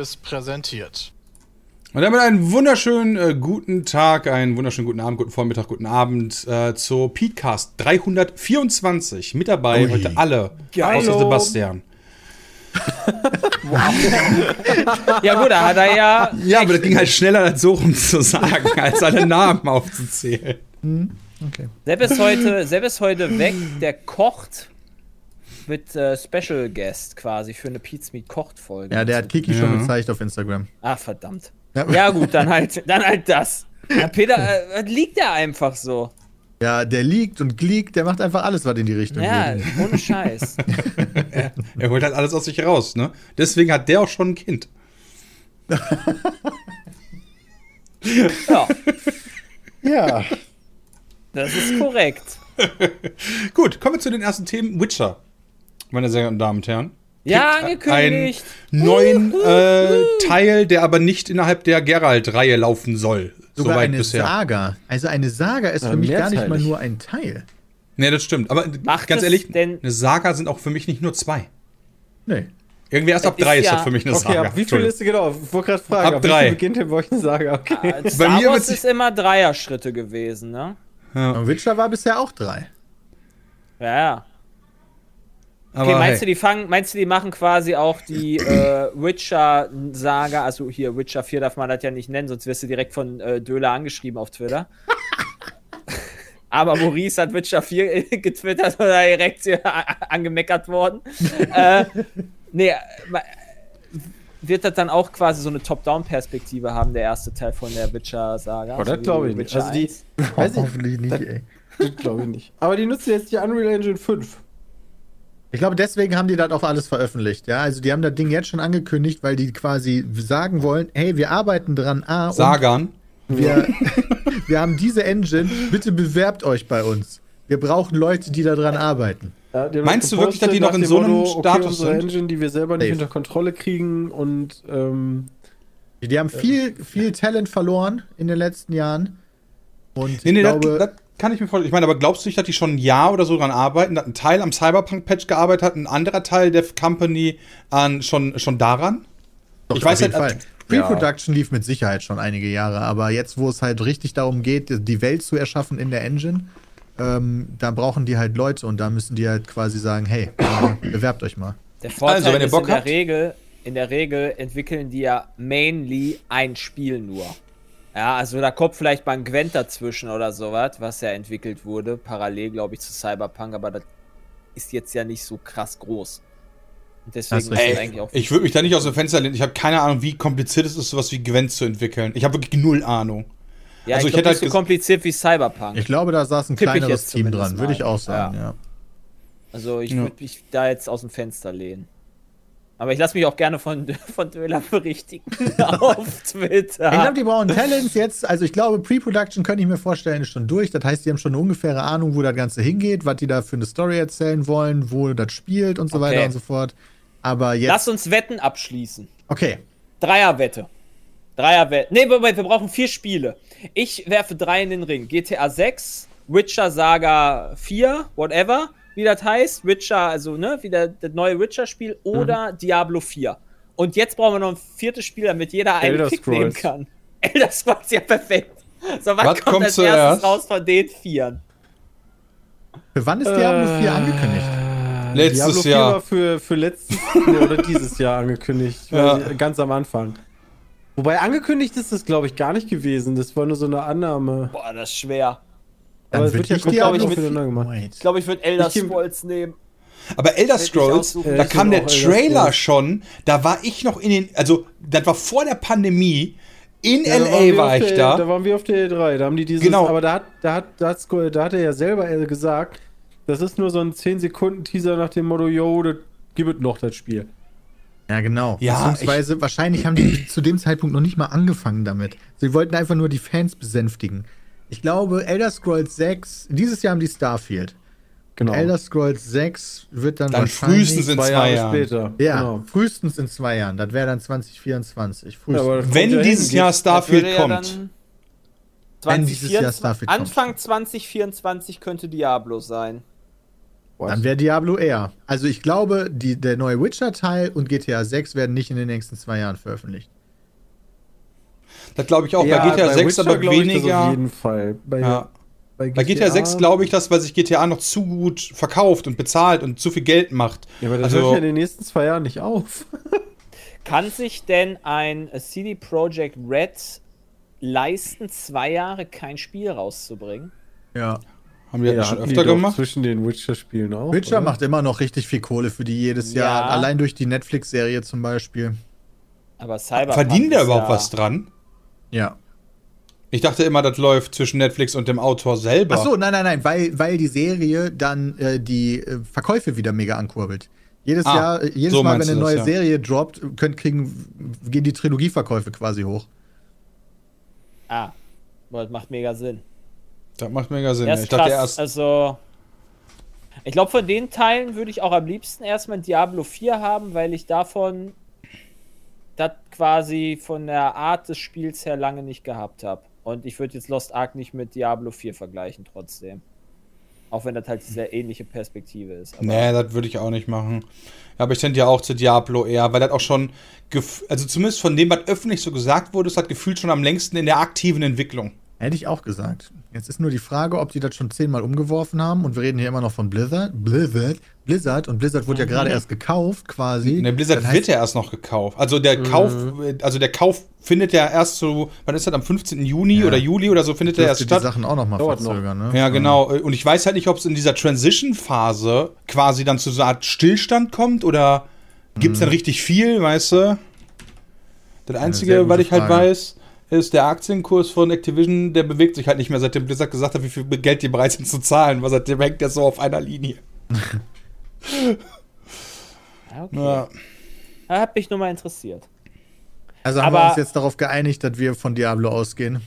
Seriös präsentiert. Und damit einen wunderschönen äh, guten Tag, einen wunderschönen guten Abend, guten Vormittag, guten Abend äh, zur Podcast 324. Mit dabei Ui. heute alle, Geil. außer Sebastian. Ja gut, da hat er ja. Ja, aber das ging halt schneller, als so rum zu sagen, als alle Namen aufzuzählen. Okay. Sepp ist heute, Sepp ist heute weg, der kocht mit äh, Special Guest quasi für eine Pizza Meat Kocht Folge. Ja, der hat Kiki schon Ja. gezeigt auf Instagram. Ah, verdammt. Ja. Ja gut, dann halt, dann halt das. Ja, Peter, äh, liegt der einfach so. Ja, der liegt und gliegt, der macht einfach alles, was in die Richtung Ja, geht. ohne Scheiß. Er holt halt alles aus sich raus, ne? Deswegen hat der auch schon ein Kind. Ja, Ja. das ist korrekt. Gut, kommen wir zu den ersten Themen. Witcher, meine sehr geehrten Damen und Herren. Ja, angekündigt. Einen neuen äh, Teil, der aber nicht innerhalb der Geralt-Reihe laufen soll. Sogar Soweit eine bisher. Saga. Also eine Saga ist Ja, für mich gar nicht mal nur ein Teil. Nee, das stimmt. Aber Macht ganz ehrlich, denn- eine Saga sind auch für mich nicht nur zwei. Nee. Irgendwie erst ab drei ist ist ja- das für mich eine Okay, Saga. ab wie viel ist genau? Ich wollte gerade fragen, Ab wie drei. beginnt denn bei euch eine Saga? Okay. Äh, Star mir Wars ist immer Dreier-Schritte gewesen, ne? Und Witcher war bisher auch drei. Ja, ja. Aber Okay, meinst du, hey, die fangen, meinst du, die machen quasi auch die äh, Witcher-Saga, also hier Witcher 4 darf man das ja nicht nennen, sonst wirst du direkt von äh, Döler angeschrieben auf Twitter. Aber Maurice hat Witcher 4 getwittert und da direkt äh, angemeckert worden. äh, nee, wird das dann auch quasi so eine Top-Down-Perspektive haben, der erste Teil von der Witcher-Saga? Oh, das glaube ich nicht. Witcher Also die, 1? weiß ich, Hoffentlich nicht, ey. das glaube ich nicht. Aber die nutzen jetzt die Unreal Engine 5. Ich glaube, deswegen haben die das auch alles veröffentlicht. Ja, also die haben das Ding jetzt schon angekündigt, weil die quasi sagen wollen, hey, wir arbeiten dran, A, Sagan. wir, wir haben diese Engine, bitte bewerbt euch bei uns. Wir brauchen Leute, die daran arbeiten. Ja, Meinst du wirklich, dass die noch in so einem Motto, Status okay, unsere sind? Engine, die wir selber nicht Safe. unter Kontrolle kriegen und ähm, Die haben viel, viel Talent verloren in den letzten Jahren. Und Nee, nee, ich das, glaube, das kann ich mir vorstellen. Ich meine, aber glaubst du nicht, dass die schon ein Jahr oder so dran arbeiten, dass ein Teil am Cyberpunk-Patch gearbeitet hat, ein anderer Teil der Company an, schon, schon daran? Doch, ich weiß auf jeden halt- Fall. Pre-Production lief mit Sicherheit schon einige Jahre, aber jetzt, wo es halt richtig darum geht, die Welt zu erschaffen in der Engine, ähm, da brauchen die halt Leute und da müssen die halt quasi sagen, hey, äh, bewerbt euch mal. Der Vorteil Also, wenn ihr ist Bock in der habt- Regel, in der Regel entwickeln die ja mainly ein Spiel nur. Ja, also da kommt vielleicht mal ein Gwent dazwischen oder sowas, was ja entwickelt wurde, parallel, glaube ich, zu Cyberpunk, aber das ist jetzt ja nicht so krass groß. Und deswegen Ey, eigentlich auch. ich würde mich da nicht aus dem Fenster lehnen. Ich habe keine Ahnung, wie kompliziert es ist, sowas wie Gwent zu entwickeln. Ich habe wirklich null Ahnung. ja, also ich ich glaube, hätte nicht so halt ges- kompliziert wie Cyberpunk. Ich glaube, da saß ein Tipp kleineres Team dran, würde ich auch sagen, ja. Also ich Ja. würde mich da jetzt aus dem Fenster lehnen. Aber ich lasse mich auch gerne von, von Döler berichtigen auf Twitter. Ich glaube, die brauchen Talents jetzt. Also ich glaube, Pre-Production könnte ich mir vorstellen, ist schon durch. Das heißt, die haben schon eine ungefähre Ahnung, wo das Ganze hingeht, was die da für eine Story erzählen wollen, wo das spielt und so Okay. weiter und so fort. Aber jetzt. Lass uns Wetten abschließen. okay. Dreierwette. Dreierwette. Nee, Moment, wir brauchen vier Spiele. Ich werfe drei in den Ring. GTA 6, Witcher Saga 4, whatever, wie das heißt. Witcher, also, ne, wieder das neue Witcher-Spiel oder Diablo 4. Und jetzt brauchen wir noch ein viertes Spiel, damit jeder einen Elder Pick nehmen Scrolls. kann. Elder Scrolls, ja, perfekt. So, was, Was kommt kommt als zuerst? erstes raus von den Vieren? Für wann ist Diablo 4 angekündigt? Letztes Diablo 4 Jahr. war für, für letztes nee, oder dieses Jahr angekündigt. Ja. weil- Ganz am Anfang. Wobei angekündigt ist das, glaube ich, gar nicht gewesen. Das war nur so eine Annahme. Boah, das ist schwer. Dann Aber wird ja ich glaub Diablo ich, mit-. Wait. Ich glaube, ich würde Elder Ich Scrolls nehmen. Aber Elder ich Scrolls, da kam der Trailer schon, da war ich noch in den, also das war vor der Pandemie, in Ja, LA war ich der, da. Da waren wir auf der E3. Da haben die dieses. Genau. Aber da hat, da hat, da, hat's- da hat er ja selber äh, gesagt, das ist nur so ein 10 Sekunden Teaser nach dem Motto, yo, das gibt es noch das Spiel. Ja, genau. Ja, Beziehungsweise, wahrscheinlich haben die zu dem Zeitpunkt noch nicht mal angefangen damit. Sie wollten einfach nur die Fans besänftigen. Ich glaube, Elder Scrolls 6, dieses Jahr haben die Starfield. Genau. Elder Scrolls 6 wird dann, Dann wahrscheinlich... frühestens in zwei zwei Jahre Jahren. später. Ja, Genau. frühestens in zwei Jahren. Das wäre dann 2024. Ja, Wenn kommt dieses. Jahr Starfield ja kommt. Wenn dieses Jahr 2024 Starfield kommt. Anfang 2024 könnte Diablo sein. Dann wäre Diablo eher. Also ich glaube, die, der neue Witcher-Teil und GTA 6 werden nicht in den nächsten zwei Jahren veröffentlicht. Das glaube ich auch. Ja, bei GTA 6 Witcher aber glaub ich das weniger. auf jeden Fall. Bei, Ja. bei, Bei GTA 6 glaube ich das, weil sich GTA noch zu gut verkauft und bezahlt und zu viel Geld macht. Ja, aber das also, hört ja in den nächsten zwei Jahren nicht auf. Kann sich denn ein CD Projekt Red leisten, zwei Jahre kein Spiel rauszubringen? Ja. haben wir das Ja, schon hatten die öfter gemacht? Zwischen den Witcher-Spielen auch. Witcher oder? macht immer noch richtig viel Kohle für die jedes Ja. Jahr. Allein durch die Netflix-Serie zum Beispiel. Aber Cyberpunk Verdienen der ist überhaupt ja, was dran? Ja. Ich dachte immer, das läuft zwischen Netflix und dem Autor selber. Ach so, nein, nein, nein, weil, weil die Serie dann äh, die äh, Verkäufe wieder mega ankurbelt. Jedes Ah, Jahr, äh, jedes so Mal, wenn eine du das, neue ja. Serie droppt, können, kriegen, gehen die Trilogieverkäufe quasi hoch. Ah, das macht mega Sinn. Das macht mega Sinn. Ich dachte erst, Also, ich glaube, von den Teilen würde ich auch am liebsten erstmal Diablo 4 haben, weil ich davon das quasi von der Art des Spiels her lange nicht gehabt habe. Und ich würde jetzt Lost Ark nicht mit Diablo 4 vergleichen, trotzdem. Auch wenn das halt diese ähnliche Perspektive ist. Aber nee, das würde ich auch nicht machen. Ja, aber ich tendiere auch zu Diablo eher, weil das auch schon, also zumindest von dem, was öffentlich so gesagt wurde, ist das gefühlt schon am längsten in der aktiven Entwicklung. Hätte ich auch gesagt. Jetzt ist nur die Frage, ob die das schon zehnmal umgeworfen haben. Und wir reden hier immer noch von Blizzard. Blizzard, Blizzard. Und Blizzard wurde ja gerade erst gekauft, quasi. In der Blizzard Das heißt, wird ja erst noch gekauft. Also der Kauf, also der Kauf findet ja erst so, wann ist das, am 15. Juni Ja. oder Juli oder so findet der erst die statt. Sachen auch noch mal Dauert noch. verzögern, ne? Ja, genau. Und ich weiß halt nicht, ob es in dieser Transition-Phase quasi dann zu so einer Art Stillstand kommt oder gibt es dann richtig viel, weißt du? Das Einzige, was ich halt Frage. weiß, ist, der Aktienkurs von Activision, der bewegt sich halt nicht mehr, seitdem Blizzard gesagt hat, wie viel Geld die bereit sind zu zahlen, weil seitdem hängt der so auf einer Linie. Ja, okay. Ja. Da hat mich nur mal interessiert. Also haben wir Aber- uns jetzt darauf geeinigt, dass wir von Diablo ausgehen.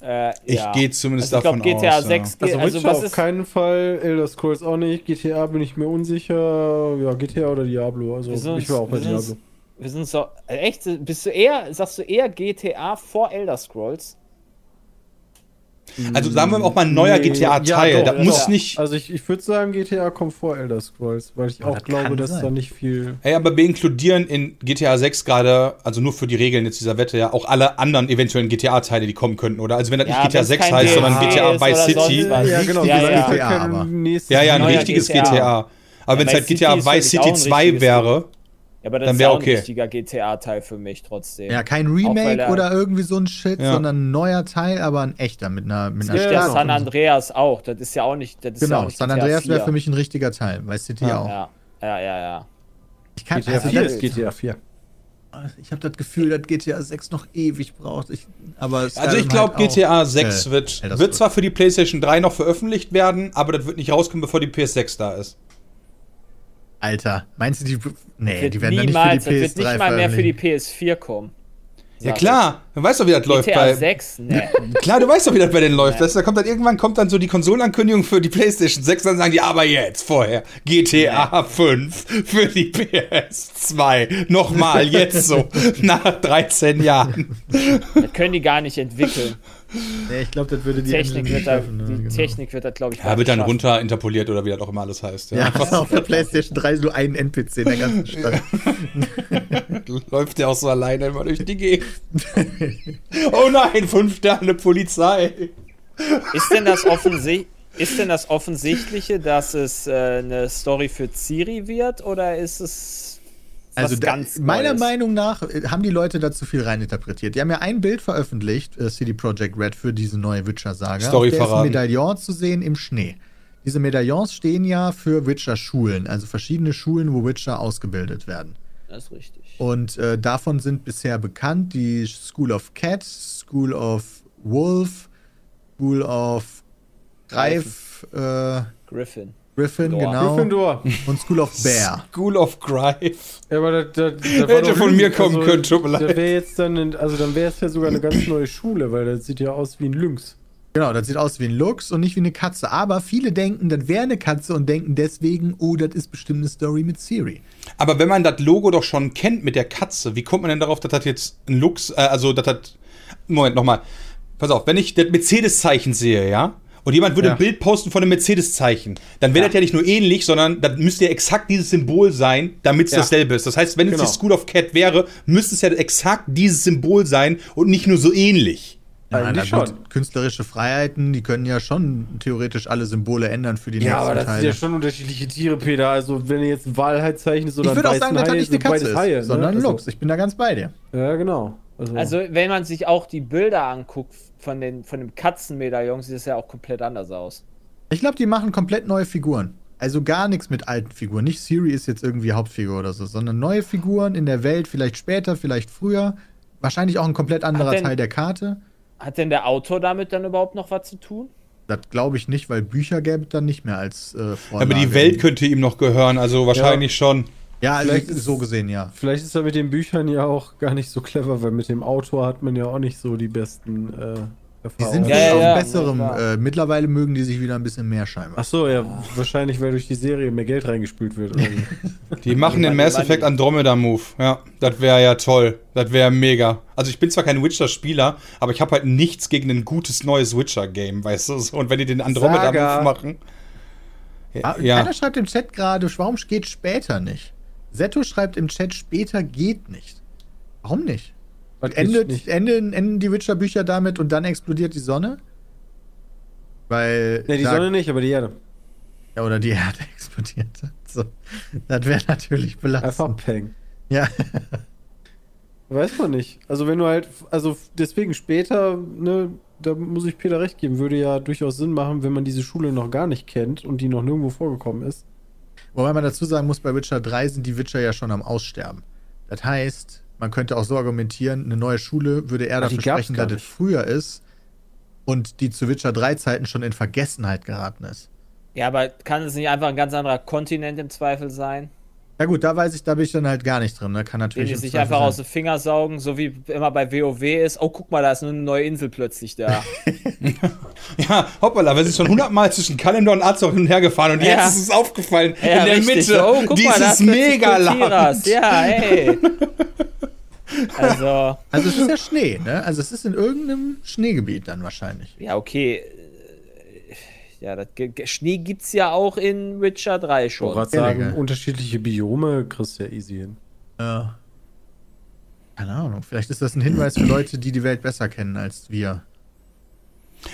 Äh, Ich ja. gehe zumindest also ich davon glaub, GTA aus. 6 Also, geht, also Witcher was auf ist, keinen Fall, Elder Scrolls auch nicht, GTA bin ich mir unsicher, ja, GTA oder Diablo, also Wir ich war auch bei wir Diablo. Wir sind so, äh, echt, bist du eher, sagst du eher GTA vor Elder Scrolls? Ja. Also sagen wir auch mal ein neuer Nee, GTA-Teil. ja, doch, das muss doch. nicht. Also ich, ich würde sagen, GTA kommt vor Elder Scrolls, weil ich Ja, auch das glaube, dass sein. da nicht viel... Ey, aber wir inkludieren in GTA 6 gerade, also nur für die Regeln jetzt dieser Wette, ja, auch alle anderen eventuellen GTA-Teile, die kommen könnten, oder? Also wenn das Ja, nicht GTA wenn's 6 kein heißt, sondern GTA Vice oder City. Ja, genau, ja, dieser ja. GTA aber. nächstes Ja, ja, ein richtiges GTA. GTA. Aber wenn es Ja, halt GTA Vice City auch ein 2 richtiges wäre, Ja, aber das Dann ist ja auch okay. ein richtiger GTA-Teil für mich trotzdem. Ja, kein weil Remake er- oder irgendwie so ein Shit, Ja. sondern ein neuer Teil, aber ein echter mit einer, mit einer Ja, der genau. San Andreas auch, das ist ja auch nicht, das ist ja auch Genau, nicht San GTA Andreas wäre 4. für mich ein richtiger Teil, Vice City Ja. auch. Ja, ja, ja, ja. Ich, kann- GTA also 4 das- ist GTA 4. ich habe das Gefühl, dass GTA 6 noch ewig braucht. Ich, aber Also ich glaube, halt. GTA 6 Äh, wird, wird zwar für die PlayStation 3 noch veröffentlicht werden, aber das wird nicht rauskommen, bevor die PS6 da ist. Alter, meinst du, die. Nee, Wird die werden dann nicht niemals, für die das PS3 wird nicht mal mehr für die veröffentlichen. PS4 kommen. Ja klar, du weißt doch, wie das ich. läuft GTA bei. 6? Ne. Klar, du weißt doch, wie das bei denen läuft. Das, da kommt dann irgendwann kommt dann so die Konsolenankündigung für die PlayStation 6, dann sagen die, aber jetzt vorher GTA 5 für die PS2. Nochmal, jetzt so, nach 13 Jahren. das können die gar nicht entwickeln. Nee, ich glaube, das würde die Technik wird da, schaffen, ne? die Genau. Technik wird da, glaube ich, Ja, wird dann schaffen. runter interpoliert oder wie das auch immer alles heißt. Ja. Ja, auf der PlayStation 3 so ein NPC in der ganzen Stadt. Läuft der auch so alleine immer durch die Gegend. oh nein, fünf Sterne Polizei. Ist denn das offensichtlich? Ist denn das Offensichtliche, dass es äh, eine Story für Ciri wird oder ist es Also da, ganz meiner Neues? Meinung nach äh, haben die Leute da zu viel reininterpretiert. Die haben ja ein Bild veröffentlicht, äh, CD Projekt Red, für diese neue Witcher-Saga. Story Auf der ist ein verraten. Medaillon zu sehen im Schnee. Diese Medaillons stehen ja für Witcher-Schulen, also verschiedene Schulen, wo Witcher ausgebildet werden. Das ist richtig. Und äh, davon sind bisher bekannt die School of Cat, School of Wolf, School of Greif, äh, Griffin. Griffin, Gryffindor. genau. Gryffindor. Und School of Bear. School of Grife. Ja, aber das, das, das war Hätte von mir kommen können, tut mir Das leid. wäre jetzt dann, ein- also dann wäre es ja sogar eine ganz neue Schule, weil das sieht ja aus wie ein Lynx. Genau, das sieht aus wie ein Luchs und nicht wie eine Katze. Aber viele denken, das wäre eine Katze und denken deswegen, oh, das ist bestimmt eine Story mit Siri. Aber wenn man das Logo doch schon kennt mit der Katze, wie kommt man denn darauf, dass das jetzt ein Lux, äh, also das hat. Moment, nochmal. Pass auf, wenn ich das Mercedes-Zeichen sehe, ja, und jemand würde Ja. ein Bild posten von einem Mercedes-Zeichen, dann wäre das ja nicht nur ähnlich, sondern das müsste ja exakt dieses Symbol sein, damit es Ja. dasselbe ist. Das heißt, wenn es Genau. die School of Cat wäre, müsste es ja exakt dieses Symbol sein und nicht nur so ähnlich. Ja, na gut, schon. künstlerische Freiheiten, die können ja schon theoretisch alle Symbole ändern für die Ja, aber nächsten das sind Teile. ja schon unterschiedliche Tiere, Peter. Also, wenn du jetzt ein Walhai-Zeichen ist oder ich würde ein auch sagen, dass weißen das Hai, nicht eine Katze ist, Haie, ne? sondern ein Also- Luchs. Ich bin da ganz bei dir. Ja, genau. Also, Also, wenn man sich auch die Bilder anguckt von, den, von dem Katzenmedaillon, sieht es ja auch komplett anders aus. Ich glaube, die machen komplett neue Figuren. Also gar nichts mit alten Figuren. Nicht Siri ist jetzt irgendwie Hauptfigur oder so, sondern neue Figuren in der Welt, vielleicht später, vielleicht früher. Wahrscheinlich auch ein komplett anderer denn- Teil der Karte. Hat denn der Autor damit dann überhaupt noch was zu tun? Das glaube ich nicht, weil Bücher gäbe es dann nicht mehr als äh, Vorlage. Aber die Welt könnte ihm noch gehören, also wahrscheinlich schon. Ja, also Vielleicht ist- so gesehen, ja. vielleicht ist er mit den Büchern ja auch gar nicht so clever, weil mit dem Autor hat man ja auch nicht so die besten äh, Die sind Erfahrungen. Ja, auf ja, besserem. ja, äh, mittlerweile mögen die sich wieder ein bisschen mehr scheinbar. Ach so, ja, wahrscheinlich, weil durch die Serie mehr Geld reingespült wird. Die machen den Mass. Effect Andromeda Move. Ja, das wäre ja toll. Das wäre mega. Also ich bin zwar kein Witcher-Spieler, aber ich habe halt nichts gegen ein gutes neues Witcher-Game, weißt du? So, Und wenn die den Andromeda Saga. Move machen. Ah, Ja, Keiner schreibt im Chat gerade, warum geht später nicht? Setto schreibt im Chat, später geht nicht. Warum nicht? Was Endet, nicht? enden, enden die Witcher-Bücher damit und dann explodiert die Sonne? Weil. Ne, die da- Sonne nicht, aber die Erde. Ja, oder die Erde explodiert. So. Das wäre natürlich Einfach belastend. Peng. Ja. Weiß man nicht. Also wenn du halt, also deswegen später, ne, da muss ich Peter recht geben, würde ja durchaus Sinn machen, wenn man diese Schule noch gar nicht kennt und die noch nirgendwo vorgekommen ist. Wobei man dazu sagen muss, bei Witcher 3 sind die Witcher ja schon am Aussterben. Das heißt, man könnte auch so argumentieren, eine neue Schule würde eher Ach, dafür sprechen, dass es früher ist und die zu Witcher 3 Zeiten schon in Vergessenheit geraten ist. Ja, aber kann es nicht einfach ein ganz anderer Kontinent im Zweifel sein? Ja gut, da weiß ich, da bin ich dann halt gar nicht drin. Da kann Den natürlich. die im sich Zweifel einfach sein. aus den Finger saugen, so wie immer bei WoW ist. Oh, guck mal, da ist eine neue Insel plötzlich da. ja, hoppala, wir sind schon hundertmal zwischen Kalendor und Azor hin und her gefahren und Ja. jetzt ist es aufgefallen, Ja, in der richtig. Mitte, Oh, guck mal, da dieses ist plötzlich Kultiras. Megaland. Ja, hey. Also, Also es ist ja Schnee, ne? Also es ist in irgendeinem Schneegebiet dann wahrscheinlich. ja, okay. Ja, das, Schnee gibt's ja auch in Witcher 3 Ich wollte schon. gerade sagen, Billige. unterschiedliche Biome kriegst du ja easy hin. Ja. Keine Ahnung. Vielleicht ist das ein Hinweis für Leute, die die Welt besser kennen als wir.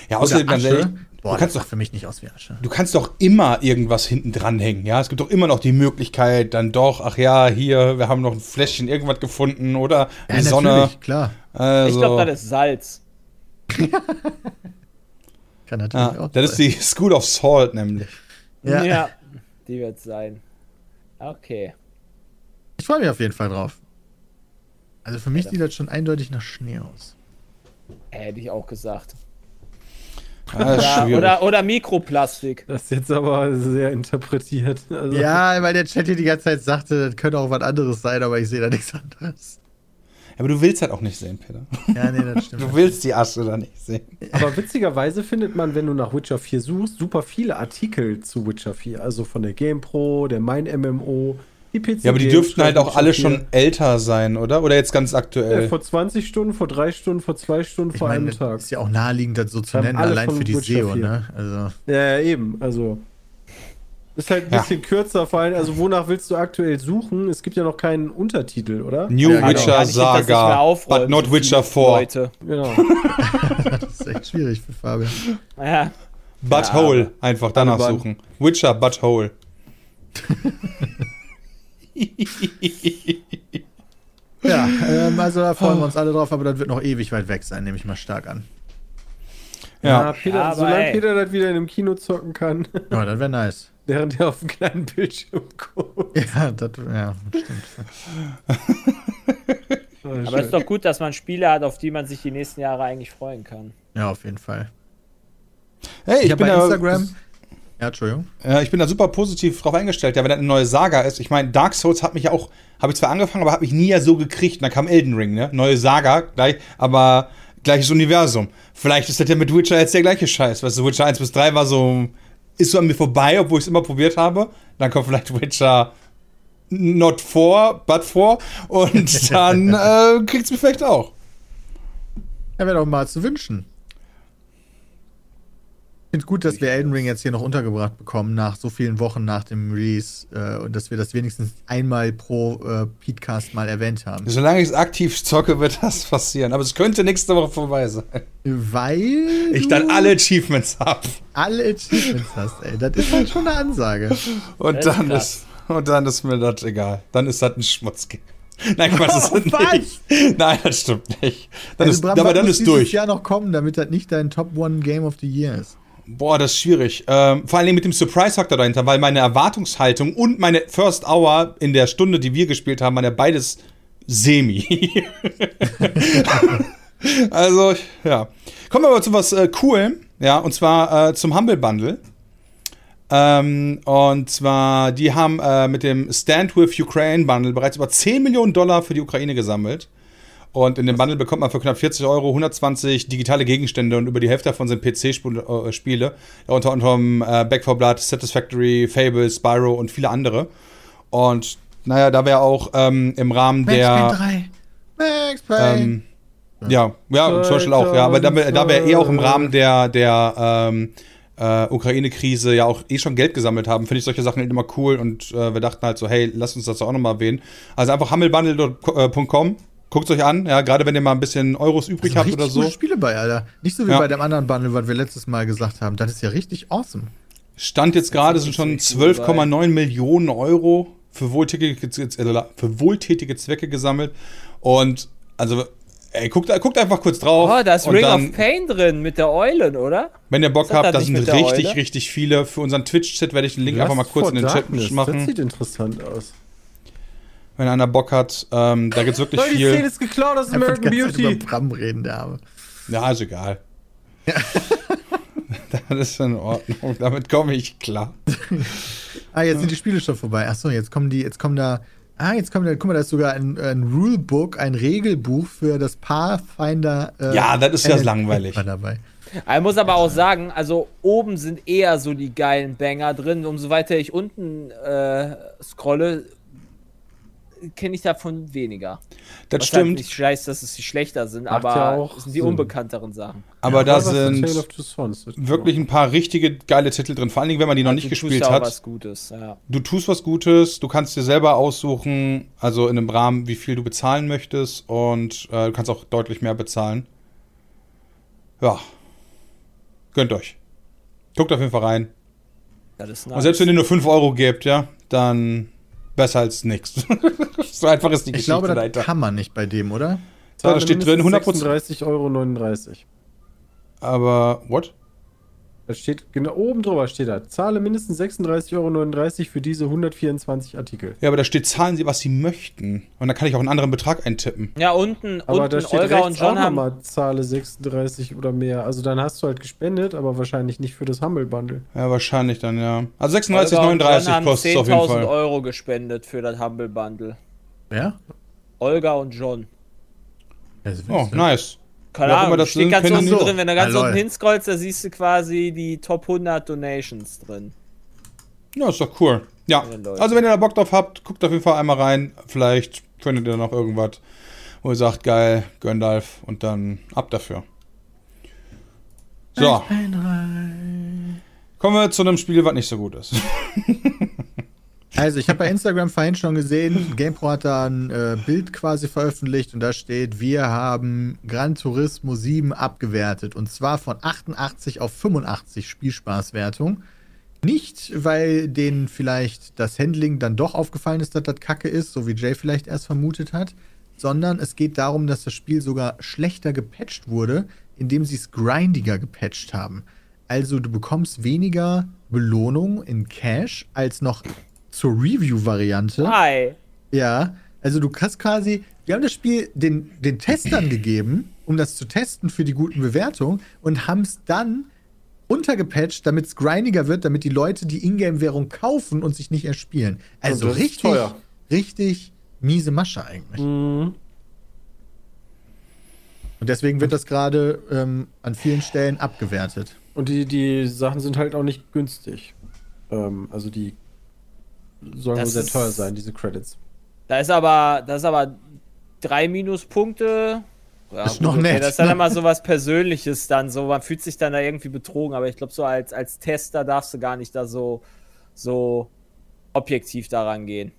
Ja, außerdem, ganz Asche. ehrlich, Boah, du kannst doch für mich nicht aus wie Asche. Du kannst doch immer irgendwas hinten dranhängen, ja? Es gibt doch immer noch die Möglichkeit, dann doch, ach ja, hier, wir haben noch ein Fläschchen irgendwas gefunden oder die Ja, Sonne. natürlich, klar. Also, Ich glaube, das ist Salz. Kann natürlich ja, auch das ist die School of Salt nämlich. Ja. die wird sein. Okay. Ich freue mich auf jeden Fall drauf. Also für mich sieht das schon eindeutig nach Schnee aus. Hätte ich auch gesagt. Ja, Ja, schwierig. oder, oder Mikroplastik. Das ist jetzt aber sehr interpretiert. Also, Ja, weil der Chat hier die ganze Zeit sagte, das könnte auch was anderes sein, aber ich sehe da nichts anderes. Aber du willst halt auch nicht sehen, Peter. Ja, nee, das stimmt. Du willst die Asche da nicht sehen. Aber witzigerweise findet man, wenn du nach Witcher 4 suchst, super viele Artikel zu Witcher 4. Also von der GamePro, der Mein MMO, die PC. Ja, aber die dürften halt auch alle Witcher 4. schon älter sein, oder? Oder jetzt ganz Ja, aktuell? vor 20 Stunden, vor 3 Stunden, vor 2 Stunden, Ich vor meine, einem Tag. ist ja auch naheliegend, das so zu nennen, alle allein für die Witcher SEO, 4. ne? Also, Ja, ja, eben. Also. Ist halt ein Ja. bisschen kürzer, vor allem, also wonach willst du aktuell suchen? Es gibt ja noch keinen Untertitel, oder? New Ja, genau. Witcher mehr Saga, aufräumen, but not so Witcher viele 4. Leute. Genau. das ist echt schwierig für Fabian. Ja. Butthole, einfach danach Alle suchen. Witcher Butthole. Ja, ähm, also da freuen wir uns alle drauf, aber das wird noch ewig weit weg sein, nehme ich mal stark an. Ja. Peter, Ja, aber solange ey. Peter das wieder in einem Kino zocken kann, Ja, das wäre nice. Während er auf einem kleinen Bildschirm guckt. Ja, das, ja, stimmt. Aber es ist doch gut, dass man Spiele hat, auf die man sich die nächsten Jahre eigentlich freuen kann. Ja, auf jeden Fall. Hey, Ich, ich, habe bin bei da, Instagram. Ja, Entschuldigung. Ja, ich bin da super positiv drauf eingestellt, ja, wenn das eine neue Saga ist. Ich meine, Dark Souls hat mich ja auch, habe ich zwar angefangen, aber hat mich nie ja so gekriegt. Und dann kam Elden Ring, ne? Neue Saga, gleich, aber gleiches Universum. Vielleicht ist das ja mit Witcher jetzt der gleiche Scheiß. Weißt du, Witcher 1 bis 3 war so, ist so an mir vorbei, obwohl ich es immer probiert habe. Dann kommt vielleicht Witcher not for, but for. Und dann äh, kriegt's mich vielleicht auch. Ja, wäre doch mal zu wünschen. Finde gut, dass wir Elden Ring jetzt hier noch untergebracht bekommen, nach so vielen Wochen nach dem Release. Äh, und dass wir das wenigstens einmal pro äh, Podcast mal erwähnt haben. Solange ich es aktiv zocke, wird das passieren. Aber es könnte nächste Woche vorbei sein. Weil Ich dann alle Achievements habe. alle Achievements hast, ey. Das ist halt schon eine Ansage. Und Das dann ist, und dann ist mir das egal. Dann ist das ein Schmutzgame. Nein, Quatsch, das Oh, ist was? nicht. Nein, das stimmt nicht. Dann Also, ist, Bram, aber dann muss ist dieses durch. Jahr noch kommen, damit das nicht dein Top One Game of the Year ist. Boah, das ist schwierig. Ähm, vor allem mit dem Surprise-Faktor dahinter, weil meine Erwartungshaltung und meine First Hour in der Stunde, die wir gespielt haben, waren ja beides semi. also, ja. Kommen wir aber zu was äh, Coolem, ja, und zwar äh, zum Humble Bundle. Ähm, und zwar, die haben äh, mit dem Stand with Ukraine Bundle bereits über 10 Millionen Dollar für die Ukraine gesammelt. Und in dem Bundle bekommt man für knapp 40 Euro 120 digitale Gegenstände und über die Hälfte davon sind PC-Spiele. Ja, unter anderem äh, Back 4 Blood, Satisfactory, Fable, Spyro und viele andere. Und naja, da wäre auch ähm, im Rahmen der. 3. Max Payne. Ähm, ja, ja, zum Beispiel auch, ja, aber da, wär- da wäre eh auch im Rahmen der, der ähm, äh, Ukraine-Krise ja auch eh schon Geld gesammelt haben, finde ich solche Sachen immer cool und äh, wir dachten halt so, hey, lasst uns das auch nochmal erwähnen. Also einfach hammelbundle.com, guckt euch an, ja, gerade wenn ihr mal ein bisschen Euros übrig Da habt oder richtig so. gute Spiele bei, Alter. Nicht so wie Ja. bei dem anderen Bundle, was wir letztes Mal gesagt haben. Das ist ja richtig awesome. Stand jetzt gerade sind schon richtig cool 12,9 Millionen Euro für wohltätige, äh, für wohltätige Zwecke gesammelt und also Ey, guckt, guckt einfach kurz drauf. Oh, da ist Ring dann, of Pain drin mit der Eulen, oder? Wenn ihr Bock habt, das da sind richtig, richtig viele. Für unseren Twitch-Chat werde ich den Link einfach mal kurz in den Chat Darkness, Das machen. sieht interessant aus. Wenn einer Bock hat, ähm, da gibt's wirklich Leute, die Szene viel. ist geklaut aus American Zeit Beauty. über Bram reden, der Arme. Ja, ist egal. das ist in Ordnung. Damit komme ich klar. Ah, jetzt sind die Spiele schon vorbei. Achso, jetzt kommen die, jetzt kommen da. Ah, jetzt kommt da, guck mal, da ist sogar ein, ein Rulebook, ein Regelbuch für das Pathfinder. äh, Ja, das ist ja langweilig. dabei. Ich muss aber auch sagen, also oben sind eher so die geilen Banger drin. Umso weiter ich unten äh, scrolle, kenne ich davon weniger. Das Was halt stimmt. nicht heißt, dass es die schlechter sind, Macht aber ja auch es sind die Sinn. unbekannteren Sachen. aber da ist Tale sind wirklich ein paar richtige geile Titel drin. Vor allen Dingen, wenn man die noch nicht Du tust gespielt ja auch hat. was Gutes, ja. Du tust was Gutes, du kannst dir selber aussuchen, also in einem Rahmen, wie viel du bezahlen möchtest und äh, du kannst auch deutlich mehr bezahlen. Ja. Gönnt euch. Guckt auf jeden Fall rein. Das ist Und selbst wenn ihr nur 5 Euro gebt, ja, dann besser als nichts. so einfach ist die Ich Geschichte glaube, das dahinter. kann man nicht bei dem, oder? Da steht drin 100%. 36,39 Euro. Aber, what? Da steht, genau oben drüber steht da, zahle mindestens 36,39 Euro für diese 124 Artikel. Ja, aber da steht, zahlen Sie, was Sie möchten. Und dann kann ich auch einen anderen Betrag eintippen. Ja, unten, Aber da unten steht Olga rechts und John auch haben. nochmal, zahle 36 oder mehr. Also dann hast du halt gespendet, aber wahrscheinlich nicht für das Humble Bundle. Ja, wahrscheinlich dann, ja. Also Olga und John 36,39 haben kostet es auf jeden 10.000 Fall. Euro gespendet für das Humble Bundle. Ja? Olga und John. Oh, nice. Keine Ahnung, das steht ganz unten drin. Wenn du ganz unten hinscrollst, da siehst du quasi die Top 100 Donations drin. Ja, ist doch cool. Ja, also wenn ihr da Bock drauf habt, guckt auf jeden Fall einmal rein. Vielleicht findet ihr noch irgendwas, wo ihr sagt, geil, Gandalf und dann ab dafür. So, kommen wir zu einem Spiel, was nicht so gut ist. Also, ich habe bei Instagram vorhin schon gesehen, GamePro hat da ein äh, Bild quasi veröffentlicht und da steht, wir haben Gran Turismo 7 abgewertet und zwar von 88 auf 85 Spielspaßwertung. Nicht, weil denen vielleicht das Handling dann doch aufgefallen ist, dass das Kacke ist, so wie Jay vielleicht erst vermutet hat, sondern es geht darum, dass das Spiel sogar schlechter gepatcht wurde, indem sie es grindiger gepatcht haben. Also du bekommst weniger Belohnung in Cash als noch zur Review-Variante. Hi. Ja, also du kannst quasi, wir haben das Spiel den, den Testern gegeben, um das zu testen für die guten Bewertungen und haben es dann runtergepatcht, damit es grindiger wird, damit die Leute die Ingame-Währung kaufen und sich nicht erspielen. Also richtig, teuer. richtig miese Masche eigentlich. Mhm. Und deswegen wird das gerade ähm, an vielen Stellen abgewertet. Und die, die Sachen sind halt auch nicht günstig. Ähm, also die sollen wohl Das sehr ist- teuer sein, diese Credits. Da ist aber, da ist aber drei Minuspunkte Ja, Ist noch okay, nett, Das ist dann ne? immer so was Persönliches dann, so man fühlt sich dann da irgendwie betrogen, aber ich glaube, so als, als Tester darfst du gar nicht da so, so objektiv daran gehen.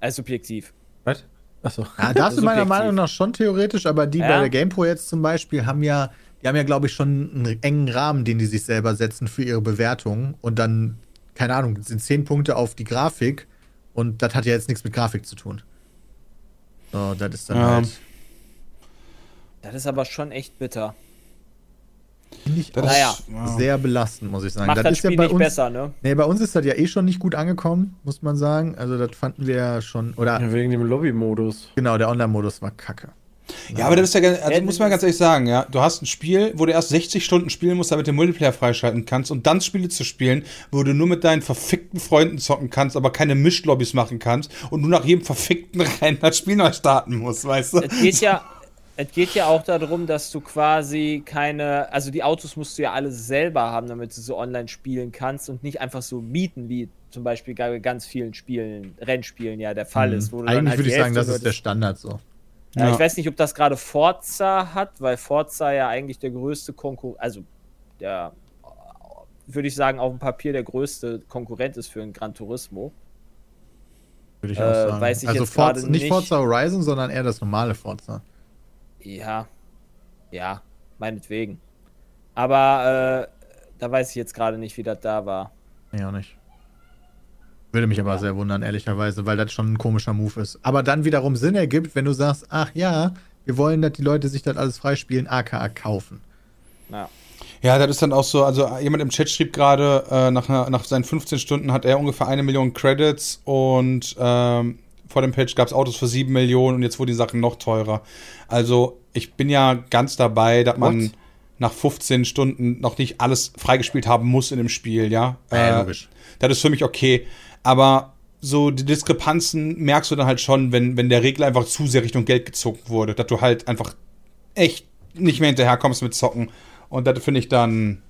Als subjektiv. Was? Achso. Ja, darfst du meiner Subjektiv. Meinung nach schon theoretisch, aber die Ja. bei der GamePro jetzt zum Beispiel haben ja, die haben ja, glaube ich, schon einen engen Rahmen, den die sich selber setzen für ihre Bewertung. Und dann, keine Ahnung, sind zehn Punkte auf die Grafik und das hat ja jetzt nichts mit Grafik zu tun. So, das ist dann Ja. halt. Das ist aber schon echt bitter. Ich Das Naja. ja. sehr belastend, muss ich sagen. Macht das, ist Spiel ja bei nicht uns, besser, ne? Nee, bei uns ist das ja eh schon nicht gut angekommen, muss man sagen. Also, das fanden wir ja schon. Oder, Ja, wegen dem Lobby-Modus. genau, der Online-Modus war kacke. Ja, aber das ist ja, also Ja, muss man ganz ehrlich sagen, ja, du hast ein Spiel, wo du erst 60 Stunden spielen musst, damit du den Multiplayer freischalten kannst und dann Spiele zu spielen, wo du nur mit deinen verfickten Freunden zocken kannst, aber keine Mischlobbys machen kannst und du nach jedem verfickten Rennen das Spiel neu starten musst, weißt du? Es geht ja, es geht ja auch darum, dass du quasi keine, also die Autos musst du ja alle selber haben, damit du so online spielen kannst und nicht einfach so mieten, wie zum Beispiel bei ganz vielen Spielen, Rennspielen ja der Fall ist. Wo du dann Mhm. Eigentlich halt würde ich sagen, das ist der Standard so. Ja, Ja. Ich weiß nicht, ob das gerade Forza hat, weil Forza ja eigentlich der größte Konkurrent, also der, würde ich sagen, auf dem Papier der größte Konkurrent ist für ein Gran Turismo. Würde ich Äh, auch sagen. weiß ich also jetzt Forza, nicht nicht. Forza Horizon, sondern eher das normale Forza. Ja, ja, meinetwegen. Aber äh, da weiß ich jetzt gerade nicht, wie das da war. Nee, auch nicht. Würde mich aber sehr wundern, ehrlicherweise, weil das schon ein komischer Move ist. Aber dann wiederum Sinn ergibt, wenn du sagst, ach ja, wir wollen, dass die Leute sich das alles freispielen, aka kaufen. Ja. Ja, das ist dann auch so, also jemand im Chat schrieb gerade, äh, nach, nach seinen 15 Stunden hat er ungefähr eine Million Credits und ähm, vor dem Patch gab es Autos für 7 Millionen und jetzt wurden die Sachen noch teurer. Also ich bin ja ganz dabei, dass man What? nach 15 Stunden noch nicht alles freigespielt haben muss in dem Spiel, ja. Ja, Äh, logisch. Das ist für mich okay. Aber so die Diskrepanzen merkst du dann halt schon, wenn, wenn der Regler einfach zu sehr Richtung Geld gezogen wurde, dass du halt einfach echt nicht mehr hinterherkommst mit Zocken. Und das finde ich dann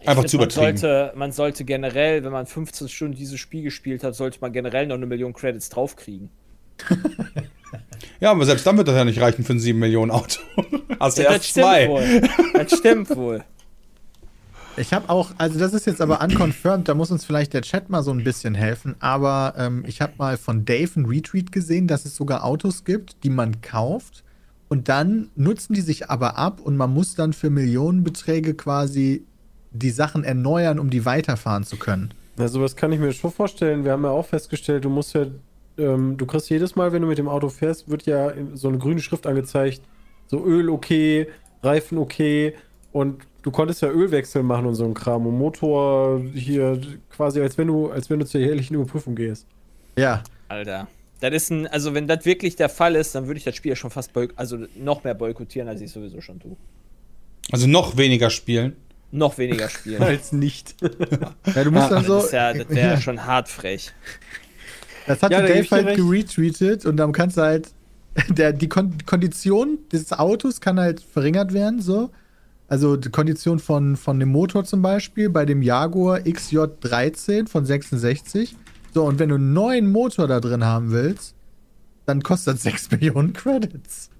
Ich einfach find, zu man übertrieben. sollte, man sollte generell, wenn man 15 Stunden dieses Spiel gespielt hat, sollte man generell noch eine Million Credits draufkriegen. Ja, aber selbst dann wird das ja nicht reichen für ein 7 Millionen Auto. Hast du Ja, erst das stimmt zwei. wohl. Das stimmt wohl. Ich habe auch, also das ist jetzt aber unconfirmed, da muss uns vielleicht der Chat mal so ein bisschen helfen, aber ähm, ich habe mal von Dave einen Retweet gesehen, dass es sogar Autos gibt, die man kauft und dann nutzen die sich aber ab und man muss dann für Millionenbeträge quasi die Sachen erneuern, um die weiterfahren zu können. Ja, sowas kann ich mir schon vorstellen. Wir haben ja auch festgestellt, du musst ja, ähm, du kriegst jedes Mal, wenn du mit dem Auto fährst, wird ja so eine grüne Schrift angezeigt. So Öl okay, Reifen okay und du konntest ja Ölwechsel machen und so ein Kram und Motor hier quasi, als wenn du, als wenn du zur jährlichen Überprüfung gehst. Ja, Alter. Das ist ein, also wenn das wirklich der Fall ist, dann würde ich das Spiel ja schon fast also noch mehr boykottieren, als ich sowieso schon tue. Also noch weniger spielen. Noch weniger spielen. Als nicht. ja du musst Ja, dann so. das ist ja, das wäre Ja. schon hart frech. Das hat Ja, da Dave halt geretweetet und dann kannst du halt, der, die Kon Kondition des Autos kann halt verringert werden, so. Also die Kondition von, von dem Motor zum Beispiel bei dem Jaguar XJ13 von 66. So, und wenn du einen neuen Motor da drin haben willst, dann kostet das 6 Millionen Credits.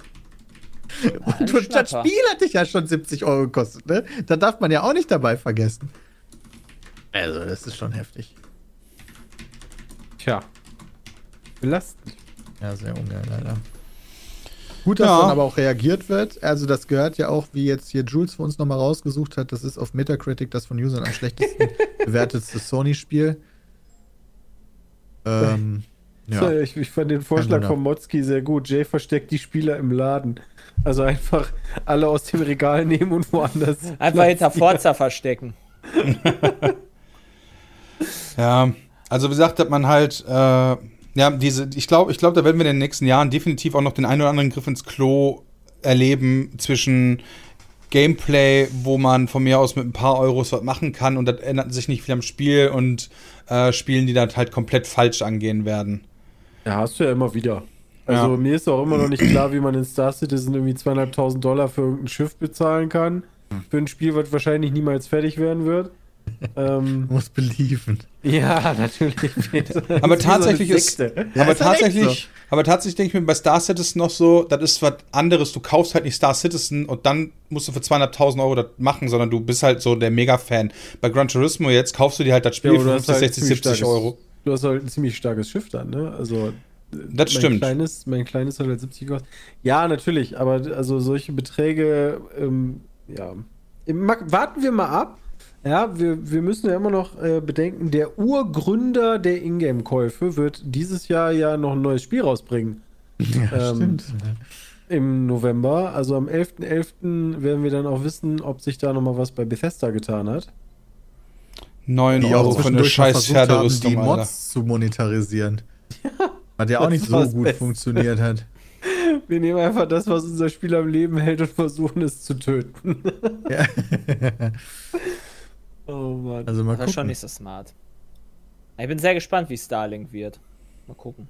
Und du, das. Spiel hat dich ja schon 70 Euro gekostet, ne? Da darf man ja auch nicht dabei vergessen. Also, das ist schon heftig. Tja. Belastend. Ja, sehr ungeil, leider. Gut, dass Ja. dann aber auch reagiert wird. Also, das gehört ja auch, wie jetzt hier Jules für uns nochmal rausgesucht hat, das ist auf Metacritic das von Usern am schlechtesten bewertetste Sony-Spiel. Ähm, Ja. Ich, ich fand den Vorschlag von Motzki sehr gut. Jay versteckt die Spieler im Laden. Also einfach alle aus dem Regal nehmen und woanders. Einfach hinter Forza verstecken. Ja, also wie gesagt, hat man halt, äh, ja, diese, ich glaube, ich glaube, da werden wir in den nächsten Jahren definitiv auch noch den einen oder anderen Griff ins Klo erleben zwischen Gameplay, wo man von mir aus mit ein paar Euros was machen kann und das ändert sich nicht viel am Spiel und äh, Spielen, die das halt komplett falsch angehen werden. Ja, hast du ja immer wieder. Also Ja. mir ist auch immer noch nicht klar, wie man in Star Citizen irgendwie zweieinhalbtausend Dollar für irgendein Schiff bezahlen kann. Für ein Spiel, was wahrscheinlich niemals fertig werden wird. Ähm, Muss believen. ja, natürlich. Aber tatsächlich ist, Ja, aber ist halt tatsächlich, aber tatsächlich denke ich mir bei Star Citizen noch so, das ist was anderes. Du kaufst halt nicht Star Citizen und dann musst du für 200.000 Euro das machen, sondern du bist halt so der Mega-Fan. Bei Gran Turismo jetzt kaufst du dir halt das Spiel Ja, für aber du hast 50, halt 60, ziemlich 70 starkes- Euro. Du hast halt ein ziemlich starkes Schiff dann, ne? Also. Das mein stimmt. Kleines, mein kleines hat halt 70 gekostet. Ja, natürlich, aber also solche Beträge, ähm, ja. Warten wir mal ab. Ja, wir, wir müssen ja immer noch äh, bedenken, der Urgründer der Ingame-Käufe wird dieses Jahr ja noch ein neues Spiel rausbringen. Ja, Ähm, stimmt. Im November. Also am 11.11. werden wir dann auch wissen, ob sich da nochmal was bei Bethesda getan hat. 9 Die Euro für eine scheiß haben, die Pferderüstung, Alter. Mods zu monetarisieren. Was ja auch nicht so gut Beste. funktioniert hat. Wir nehmen einfach das, was unser Spiel am Leben hält und versuchen es zu töten. Ja. oh Mann. Also mal Das war schon gucken. nicht so smart. Ich bin sehr gespannt, wie Starlink wird. Mal gucken.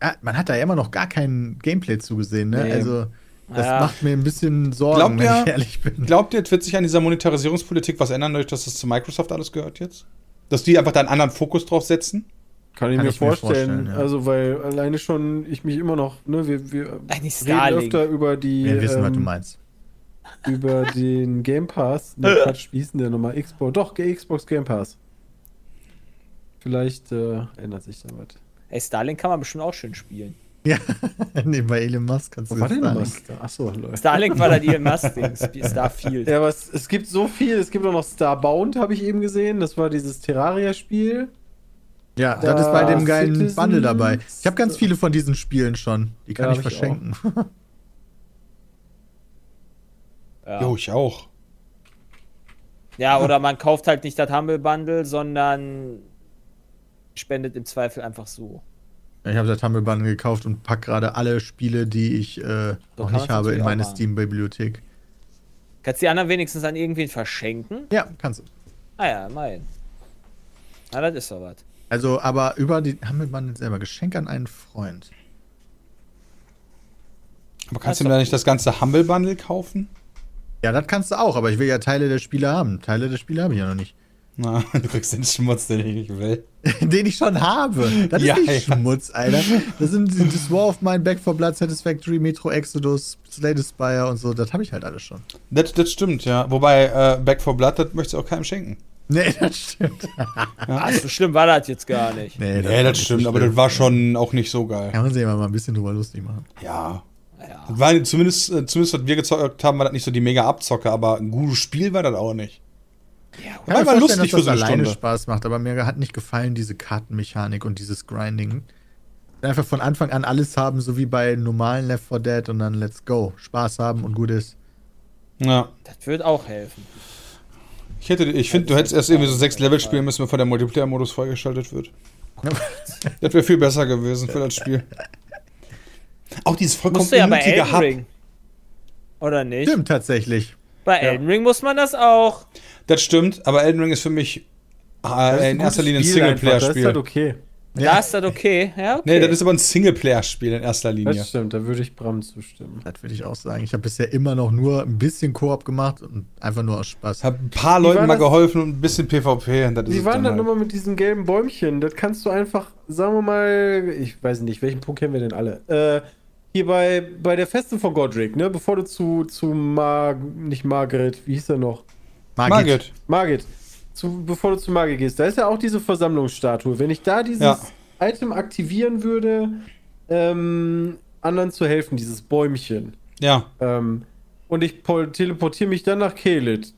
Ah, man hat da ja immer noch gar kein Gameplay zugesehen, ne? Nee. Also, das Ja. macht mir ein bisschen Sorgen, Glaubt wenn ihr- ich ehrlich bin. Glaubt ihr, es wird sich an dieser Monetarisierungspolitik was ändern, dadurch, dass das zu Microsoft alles gehört jetzt? Dass die einfach da einen anderen Fokus drauf setzen? Kann ich Kann mir ich mir vorstellen. vorstellen, ja. Also, weil alleine schon ich mich immer noch, ne, wir, wir Eigentlich reden öfter über die, Wir wissen, was du ähm, meinst. Über den Game Pass. Ne, Quatsch, wie hieß denn der nochmal? Xbox, doch, Xbox Game Pass. Vielleicht äh, ändert sich da was. Ey, Starlink kann man bestimmt auch schön spielen. Ja, nee, bei Elon Musk kannst du Wo war denn sagen. was? Achso, Leute. Starlink war da die Musk-Ding, Starfield. Ja, aber es, es gibt so viel. Es gibt auch noch Starbound, habe ich eben gesehen. Das war dieses Terraria-Spiel. Ja, Da das ist bei dem geilen Citizens- Bundle dabei. Ich habe ganz viele von diesen Spielen schon. Die kann Ja, ich hab ich verschenken. Ja. Jo, ich auch. ja, oder man kauft halt nicht das Humble Bundle, sondern spendet im Zweifel einfach so. Ich habe das Humble Bundle gekauft und pack gerade alle Spiele, die ich äh, noch nicht habe, in meine. Steam-Bibliothek. Kannst die anderen wenigstens an irgendwen verschenken? Ja, kannst du. Ah ja, mein. Na, das ist doch was. Also, aber über die Humble Bundle selber. Geschenk an einen Freund. Aber kannst du mir da nicht das ganze Humble Bundle kaufen? Ja, das kannst du auch, aber ich will ja Teile der Spiele haben. Teile der Spiele habe ich ja noch nicht. Na, du kriegst den Schmutz, den ich nicht will. Den ich schon habe. Das Ja, ist nicht ja. Schmutz, Alter. Das sind die- das War of Mine, Back for Blood, Satisfactory, Metro Exodus, Slay Spire und so. Das habe ich halt alles schon. Das, das stimmt, ja. Wobei, äh, Back for Blood, das möchtest du auch keinem schenken. Nee, das stimmt. Ah, so schlimm war das jetzt gar nicht. Nee, Ja, war das nicht so stimmt, aber das war schon auch nicht so geil. Kann man sich aber mal ein bisschen drüber lustig machen. Ja. Ja. War zumindest, äh, zumindest, was wir gezockt haben, war das nicht so die mega Abzocke, aber ein gutes Spiel war das auch nicht. Ja, Kann mir war lustig dass für so eine alleine Stunde. Spaß macht, aber mir hat nicht gefallen diese Kartenmechanik und dieses Grinding. Einfach von Anfang an alles haben, so wie bei normalen Left 4 Dead und dann let's go. Spaß haben und gut ist. Ja. das wird auch helfen. Ich hätte, ich finde, du hättest erst irgendwie so sechs Level spielen müssen, bevor der Multiplayer-Modus freigeschaltet wird. Das wäre viel besser gewesen für das Spiel. Auch dieses vollkommen Musst du ja bei unnötige Elden Hub. Ring. Oder nicht? Stimmt tatsächlich. Bei Elden Ring muss man das auch. Das stimmt, aber Elden Ring ist für mich Das ist äh, ein in erster Linie ein Spiel einfach, Das ist Singleplayer-Spiel. halt okay. Da ist das okay. Ja, okay. Nee, das ist aber ein Singleplayer-Spiel in erster Linie. Das stimmt, da würde ich Bram zustimmen. Das würde ich auch sagen. Ich habe bisher immer noch nur ein bisschen Koop gemacht und einfach nur aus Spaß. Hab ein paar Wie Leuten mal geholfen und ein bisschen PvP. Und das Wie waren dann halt. nochmal mit diesen gelben Bäumchen? Das kannst du einfach, sagen wir mal, ich weiß nicht, welchen Punkt kennen wir denn alle? Äh, hier bei, bei der Festung von Godric, ne? Bevor du zu, zu Mar nicht Margaret, wie hieß er noch? Margit. Margit, zu, bevor du zu Margit gehst, da ist ja auch diese Versammlungsstatue. Wenn ich da dieses Ja. Item aktivieren würde, ähm, anderen zu helfen, dieses Bäumchen, Ja. ähm, und ich teleportiere mich dann nach Kelit,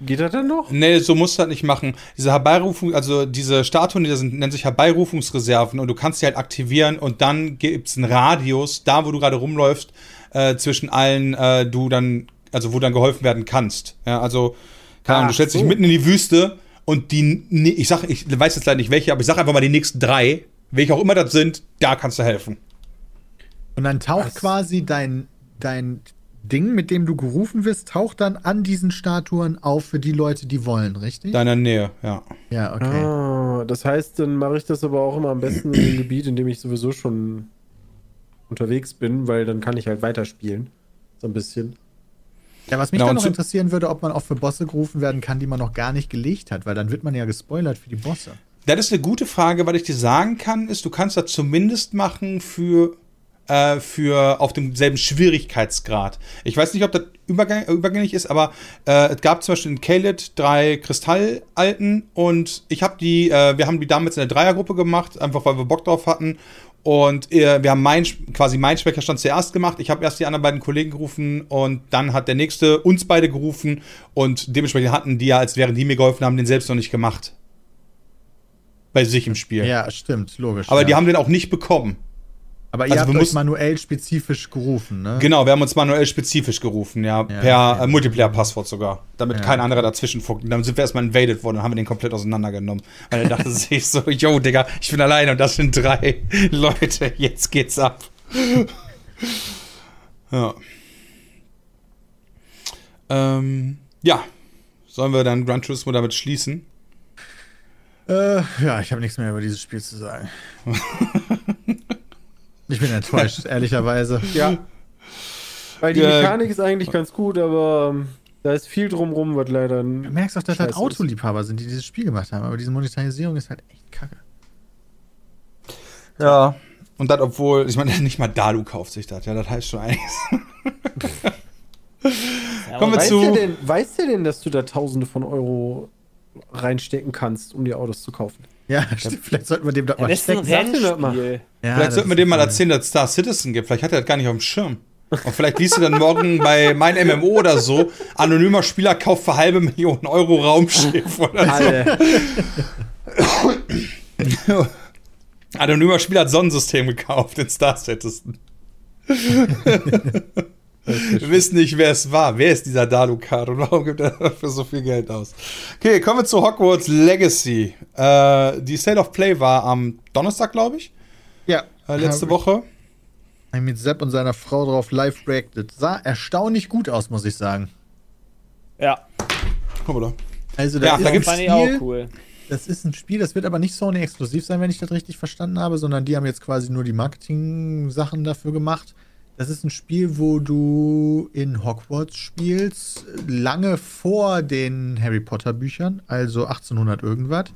geht das dann noch? Nee, so musst du das nicht machen. Diese Herbeirufung, also diese Statuen, die sind, nennen sich Herbeirufungsreserven und du kannst die halt aktivieren und dann gibt es einen Radius, da wo du gerade rumläufst, äh, zwischen allen äh, du dann, also wo dann geholfen werden kannst. Ja, also, keine Ahnung, du stellst dich so. mitten in die Wüste und die, ich sag, ich weiß jetzt leider nicht welche, aber ich sag einfach mal die nächsten drei, welche auch immer das sind, da kannst du helfen. Und dann taucht Was? quasi dein, dein Ding, mit dem du gerufen wirst, taucht dann an diesen Statuen auf für die Leute, die wollen, richtig? Deiner Nähe, ja. ja, okay. Ah, das heißt, dann mache ich das aber auch immer am besten in dem Gebiet, in dem ich sowieso schon unterwegs bin, weil dann kann ich halt weiterspielen. So ein bisschen. Ja, was mich Genau, dann noch interessieren würde, ob man auch für Bosse gerufen werden kann, die man noch gar nicht gelegt hat, weil dann wird man ja gespoilert für die Bosse. Das ist eine gute Frage. Was ich dir sagen kann, ist, du kannst das zumindest machen für, äh, für auf demselben Schwierigkeitsgrad. Ich weiß nicht, ob das übergang, übergängig ist, aber äh, es gab zum Beispiel in Kaled drei Kristallalten und ich habe die, äh, wir haben die damals in der Dreiergruppe gemacht, einfach weil wir Bock drauf hatten. Und äh, wir haben mein, quasi meinen Speicherstand zuerst gemacht. Ich habe erst die anderen beiden Kollegen gerufen und dann hat der nächste uns beide gerufen und dementsprechend hatten die ja, als wären die mir geholfen haben, den selbst noch nicht gemacht. Bei sich im Spiel. Ja, stimmt, logisch. Aber ja. die haben den auch nicht bekommen. Aber ihr also habt wir euch manuell spezifisch gerufen, ne? Genau, wir haben uns manuell spezifisch gerufen, ja, per ja. äh, Multiplayer-Passwort sogar, damit Ja. kein anderer dazwischen funkt. Und dann sind wir erstmal invaded worden und haben wir den komplett auseinandergenommen. Weil er dachte sich so, yo, Digga, ich bin alleine und das sind drei Leute, jetzt geht's ab. ja. Ähm, ja. Sollen wir dann Gran Turismo damit schließen? Äh, ja, ich habe nichts mehr über dieses Spiel zu sagen. Ich bin enttäuscht, ehrlicherweise. Ja. Weil die Ja. Mechanik ist eigentlich ganz gut, aber ähm, da ist viel drumrum, was leider. Du merkst auch, dass halt Scheiße Autoliebhaber sind, die dieses Spiel gemacht haben. Aber diese Monetarisierung ist halt echt kacke. Ja. Und das, obwohl, ich meine, nicht mal Dalu kauft sich das, ja, das heißt schon einiges. Ja, Kommen wir Weißt zu- du denn, weißt du denn, dass du da Tausende von Euro reinstecken kannst, um die Autos zu kaufen? Ja, stimmt. Vielleicht sollten wir dem Ja, mal das ist ein stecken. Rennspiel. Ja, vielleicht sollten wir dem mal erzählen, dass es Star Citizen gibt. Vielleicht hat er das gar nicht auf dem Schirm. Und vielleicht liest du dann morgen bei mein MMO oder so, anonymer Spieler kauft für halbe Millionen Euro Raumschiff oder so. Anonymer Spieler hat Sonnensystem gekauft in Star Citizen. Wir wissen nicht, wer es war. Wer ist dieser Dalukat und warum gibt er dafür so viel Geld aus? Okay, kommen wir zu Hogwarts Legacy. Äh, die State of Play war am Donnerstag, glaube ich, Ja, äh, letzte Woche. ich mit Sepp und seiner Frau drauf live reacted. Sah erstaunlich gut aus, muss ich sagen. Ja, Guck mal da. Also, Ja, das da ist gibt's ich auch Spiel, cool. Das ist ein Spiel, das wird aber nicht Sony exklusiv sein, wenn ich das richtig verstanden habe, sondern die haben jetzt quasi nur die Marketing-Sachen dafür gemacht. Das ist ein Spiel, wo du in Hogwarts spielst, lange vor den Harry Potter Büchern, also 1800 irgendwas.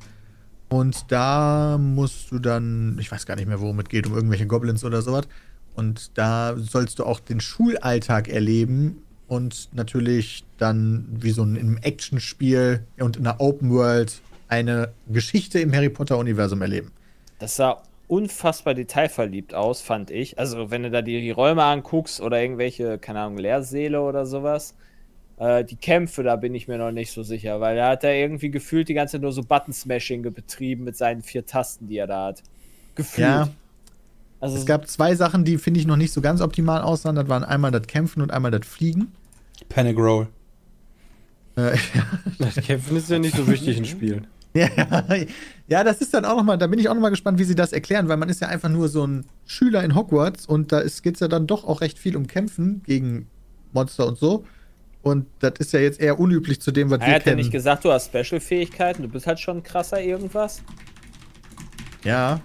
Und da musst du dann, ich weiß gar nicht mehr, worum es geht, um irgendwelche Goblins oder sowas. Und da sollst du auch den Schulalltag erleben und natürlich dann wie so ein im Actionspiel und in einer Open World eine Geschichte im Harry Potter Universum erleben. Das sah unfassbar detailverliebt aus, fand ich. Also, wenn du da die, die Räume anguckst oder irgendwelche, keine Ahnung, Lehrsäle oder sowas. Äh, die Kämpfe, da bin ich mir noch nicht so sicher, weil da hat er irgendwie gefühlt die ganze Zeit nur so Button-Smashing betrieben mit seinen vier Tasten, die er da hat. Gefühlt. Ja, also, es gab zwei Sachen, die finde ich noch nicht so ganz optimal aussahen. Das waren einmal das Kämpfen und einmal das Fliegen. Panic Roll. Äh, Das Kämpfen ist ja nicht so wichtig in Spielen. Ja, ja, das ist dann auch nochmal, da bin ich auch nochmal gespannt, wie sie das erklären, weil man ist ja einfach nur so ein Schüler in Hogwarts und da geht es ja dann doch auch recht viel um Kämpfen gegen Monster und so. Und das ist ja jetzt eher unüblich zu dem, was er wir hat ja kennen. nicht gesagt, du hast Special-Fähigkeiten, du bist halt schon krasser irgendwas. ja,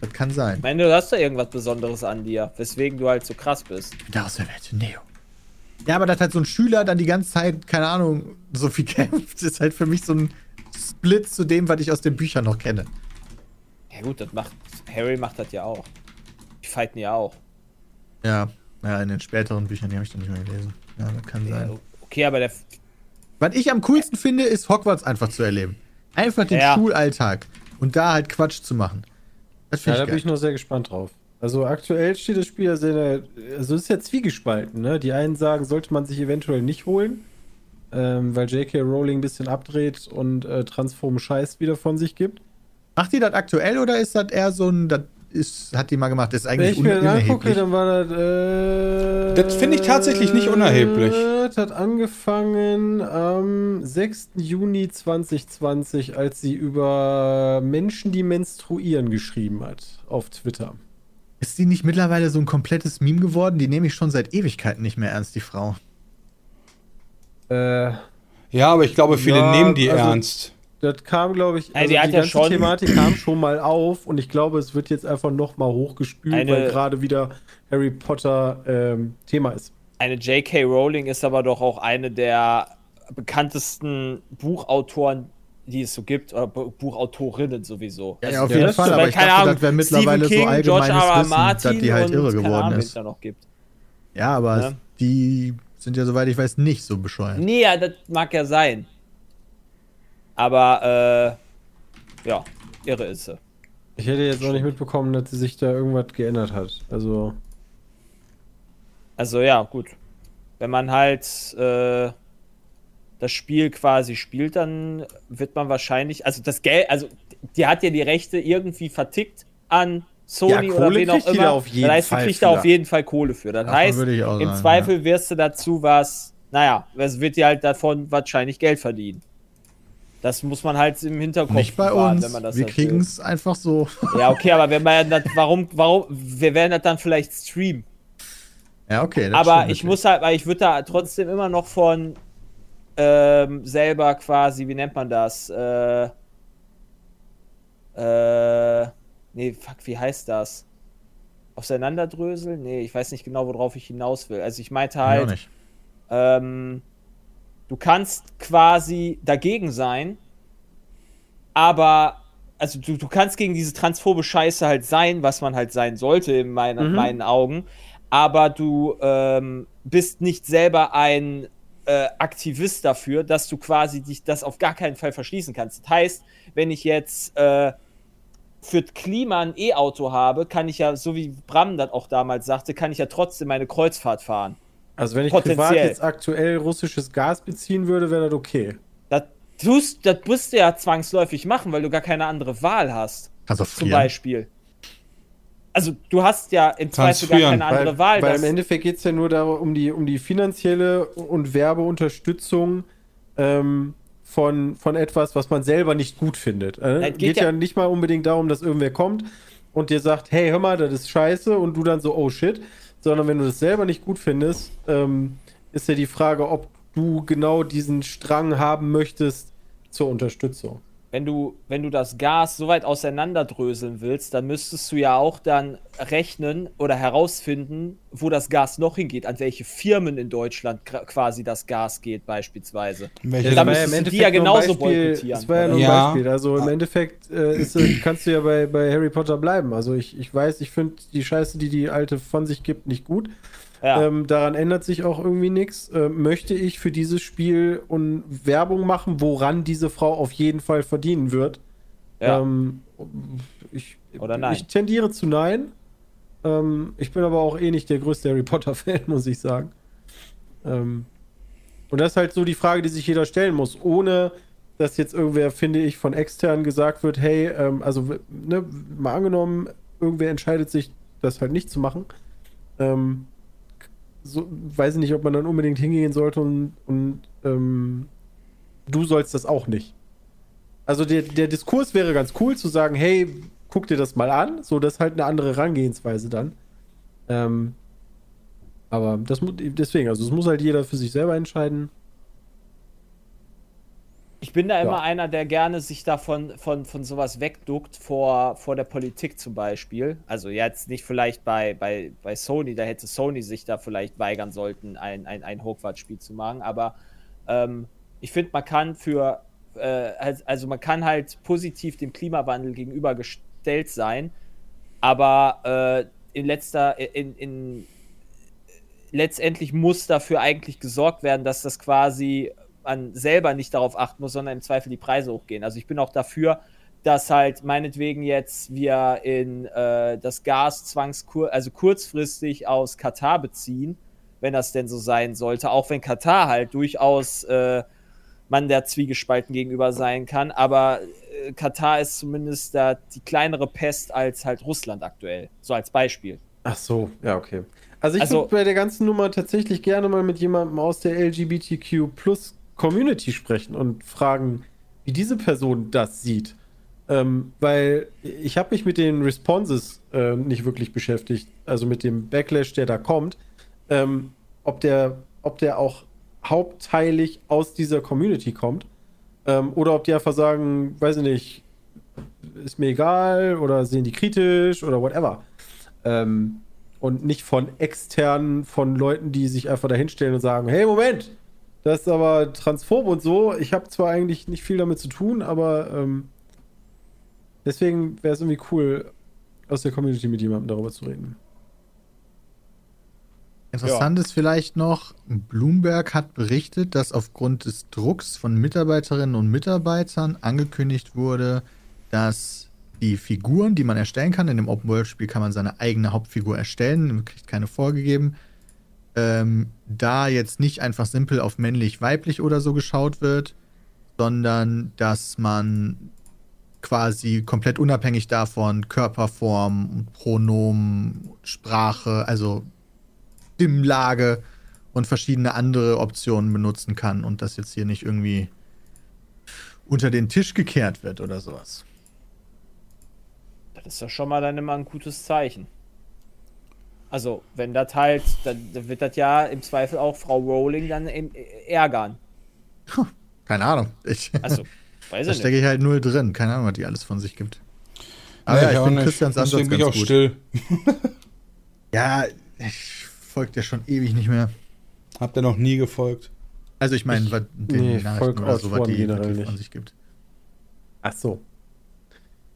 das kann sein. Ich meine, du hast da irgendwas Besonderes an dir, weswegen du halt so krass bist. Daraus der Welt, Neo. Ja, aber dass halt so ein Schüler dann die ganze Zeit, keine Ahnung, so viel kämpft, ist halt für mich so ein Split zu dem, was ich aus den Büchern noch kenne. Ja gut, das macht, Harry macht das ja auch. Die fighten ja auch. Ja, ja, in den späteren Büchern, die habe ich dann nicht mehr gelesen. Ja, das kann sein. Ja, okay, aber der, Was ich am coolsten finde, ist Hogwarts einfach zu erleben. Einfach den Ja. Schulalltag und da halt Quatsch zu machen. Das Ja, da ich bin ich geil. noch sehr gespannt drauf. Also aktuell steht das Spiel ja sehr, also es ist ja zwiegespalten, ne? Die einen sagen, sollte man sich eventuell nicht holen, ähm, weil J.K. Rowling ein bisschen abdreht und äh, transphoben Scheiß wieder von sich gibt. Macht die das aktuell oder ist das eher so ein, das ist, hat die mal gemacht, ist Wenn eigentlich ich un mir das angucke, unerheblich. dann war das. Äh, Das finde ich tatsächlich nicht unerheblich. Das hat angefangen am 6. Juni 2020, als sie über Menschen, die menstruieren, geschrieben hat auf Twitter. Ist die nicht mittlerweile so ein komplettes Meme geworden? Die nehme ich schon seit Ewigkeiten nicht mehr ernst, die Frau. Äh, Ja, aber ich glaube, viele Ja, nehmen die also- ernst. das kam, glaube ich, also die hat ja ganze schon- Thematik kam schon mal auf und ich glaube, es wird jetzt einfach noch mal hochgespült, Eine- weil gerade wieder Harry Potter ähm, Thema ist. Eine J.K. Rowling ist aber doch auch eine der bekanntesten Buchautoren, die es so gibt, oder Bu- Buchautorinnen sowieso. Ja, Also, ja, auf ja, jeden Fall, aber ich keine dachte, Ahnung, das wäre mittlerweile King, so allgemeines George R. R. Wissen, Martin dass die halt irre geworden Ahnung, ist. da noch gibt. Ja, aber Ja. die sind ja, soweit ich weiß, nicht so bescheuert. Nee, ja, das mag ja sein. Aber, äh, ja, irre ist sie. Ich hätte jetzt auch nicht mitbekommen, dass sich da irgendwas geändert hat. Also, Also ja, gut. Wenn man halt äh, das Spiel quasi spielt, dann wird man wahrscheinlich, also das Geld, also die hat ja die Rechte irgendwie vertickt an Sony Ja, oder wen auch immer. auf jeden das heißt, Fall du kriegst da auf jeden Fall Kohle für. Das Davon heißt, im sagen, Zweifel wirst du dazu was, naja, es wird dir halt davon wahrscheinlich Geld verdienen. Das muss man halt im Hinterkopf Nicht bei bewahren, uns. wenn man das Wir halt kriegen es einfach so. Ja, okay, aber wenn man das, warum, warum, wir werden das dann vielleicht streamen. ja, okay. aber ich muss halt, weil ich würde da trotzdem immer noch von ähm, selber quasi, wie nennt man das? Äh, äh, nee, fuck, wie heißt das? Auseinanderdröseln? Nee, ich weiß nicht genau, worauf ich hinaus will. Also ich meinte Ich halt, nicht. ähm, du kannst quasi dagegen sein, aber also du, du kannst gegen diese transphobe Scheiße halt sein, was man halt sein sollte in meinen, Mhm. meinen Augen, aber du ähm, bist nicht selber ein äh, Aktivist dafür, dass du quasi dich das auf gar keinen Fall verschließen kannst. Das heißt, wenn ich jetzt äh, für das Klima ein E-Auto habe, kann ich ja, so wie Bram das auch damals sagte, kann ich ja trotzdem meine Kreuzfahrt fahren. also wenn ich privat Potenziell. jetzt aktuell russisches Gas beziehen würde, wäre das okay. Das, tust, das musst du ja zwangsläufig machen, weil du gar keine andere Wahl hast. Kannst du Zum frieren. Beispiel. Also, du hast ja im Zweifel gar frieren, keine andere Weil, Wahl. weil im Endeffekt geht es ja nur darum, um die, um die finanzielle und Werbeunterstützung ähm, von, von etwas, was man selber nicht gut findet. Äh? Geht, geht ja, ja- nicht mal unbedingt darum, dass irgendwer kommt und dir sagt, hey, hör mal, das ist scheiße und du dann so, oh shit. Sondern wenn du das selber nicht gut findest, ähm, ist ja die Frage, ob du genau diesen Strang haben möchtest zur Unterstützung. Wenn, du, wenn du das Gas so weit auseinanderdröseln willst, dann müsstest du ja auch dann rechnen oder herausfinden, wo das Gas noch hingeht, an welche Firmen in Deutschland quasi das Gas geht, beispielsweise. Welche Ja, da müsstest du die ja genauso Beispiel- boykottieren, Das war ja nur ein Ja. Beispiel. Also im Endeffekt äh, ist, kannst du ja bei, bei Harry Potter bleiben. Also ich, ich weiß, ich finde die Scheiße, die die Alte von sich gibt, nicht gut. Ja. Ähm, daran ändert sich auch irgendwie nichts. Ähm, möchte ich für dieses Spiel und Werbung machen, woran diese Frau auf jeden Fall verdienen wird? ja. Ähm, ich, Oder nein. Ich tendiere zu nein. Ähm, ich bin aber auch eh nicht der größte Harry Potter-Fan, muss ich sagen. Ähm, und das ist halt so die Frage, die sich jeder stellen muss, ohne dass jetzt irgendwer, finde ich, von extern gesagt wird, hey, ähm, also ne, mal angenommen, irgendwer entscheidet sich, das halt nicht zu machen. Ähm, so, weiß ich nicht, ob man dann unbedingt hingehen sollte und, und ähm, du sollst das auch nicht. Also der, der Diskurs wäre ganz cool zu sagen, hey, guck dir das mal an. So, das ist halt eine andere Herangehensweise dann. Ähm, aber das deswegen, also es muss halt jeder für sich selber entscheiden. Ich bin da Ja. immer einer, der gerne sich davon von, von sowas wegduckt, vor, vor der Politik zum Beispiel. Also jetzt nicht vielleicht bei, bei, bei Sony, da hätte Sony sich da vielleicht weigern sollten, ein, ein, ein Hogwarts-Spiel zu machen. Aber ähm, ich finde, man kann für, äh, als- also man kann halt positiv dem Klimawandel gegenübergestellt sein, aber äh, in letzter, in, in letztendlich muss dafür eigentlich gesorgt werden, dass das quasi man selber nicht darauf achten muss, sondern im Zweifel die Preise hochgehen. Also ich bin auch dafür, dass halt meinetwegen jetzt wir in äh, das Gas zwangskur also kurzfristig aus Katar beziehen, wenn das denn so sein sollte, auch wenn Katar halt durchaus äh, man der Zwiegespalten gegenüber sein kann, aber äh, Katar ist zumindest da die kleinere Pest als halt Russland aktuell, so als Beispiel. Ach so, ja, okay. Also ich Also- würde bei der ganzen Nummer tatsächlich gerne mal mit jemandem aus der LGBTQ Plus Community sprechen und fragen, wie diese Person das sieht. Ähm, weil ich habe mich mit den Responses äh, nicht wirklich beschäftigt, also mit dem Backlash, der da kommt, ähm, ob, der, ob der auch hauptteilig aus dieser Community kommt ähm, oder ob die einfach sagen, weiß ich nicht, ist mir egal oder sehen die kritisch oder whatever. Ähm, Und nicht von externen, von Leuten, die sich einfach dahinstellen und sagen, hey, Moment, das ist aber transphob und so. Ich habe zwar eigentlich nicht viel damit zu tun, aber ähm, deswegen wäre es irgendwie cool, aus der Community mit jemandem darüber zu reden. Interessant ist vielleicht noch, Bloomberg hat berichtet, dass aufgrund des Drucks von Mitarbeiterinnen und Mitarbeitern angekündigt wurde, dass die Figuren, die man erstellen kann, in dem Open-World-Spiel kann man seine eigene Hauptfigur erstellen, man kriegt keine vorgegeben, ähm, da jetzt nicht einfach simpel auf männlich, weiblich oder so geschaut wird, sondern dass man quasi komplett unabhängig davon Körperform, Pronomen, Sprache, also Stimmlage und verschiedene andere Optionen benutzen kann und das jetzt hier nicht irgendwie unter den Tisch gekehrt wird oder sowas. Das ist doch schon mal dann immer ein gutes Zeichen. Also, wenn das halt, dann dann wird das ja im Zweifel auch Frau Rowling dann im- ärgern. Keine Ahnung. Ich, Also, weiß da ich stecke ich halt null drin. Keine Ahnung, was die alles von sich gibt. Aber Nee, ja, ich auch finde nicht. Christians Ansatz Deswegen bin ich auch gut. still. Ja, ich folge dir schon ewig nicht mehr. Habt ihr noch nie gefolgt? Also ich meine, Ich- was den nee, ich Nachrichten oder so, was die, was die von sich gibt. Ach so.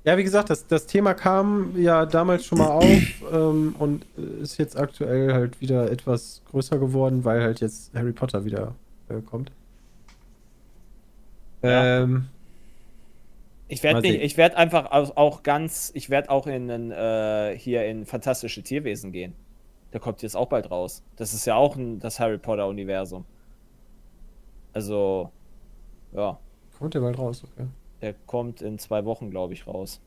Ja, wie gesagt, das, das Thema kam ja damals schon mal auf ähm, und ist jetzt aktuell halt wieder etwas größer geworden, weil halt jetzt Harry Potter wieder äh, kommt. Ja. Ähm, Ich werde Mal nicht, sehen. ich werde einfach auch, auch ganz, ich werde auch in einen, äh, hier in fantastische Tierwesen gehen. Der kommt jetzt auch bald raus. Das ist ja auch ein, das Harry Potter Universum. Also, ja, kommt der bald raus, okay. Der kommt in zwei Wochen, glaube ich, raus.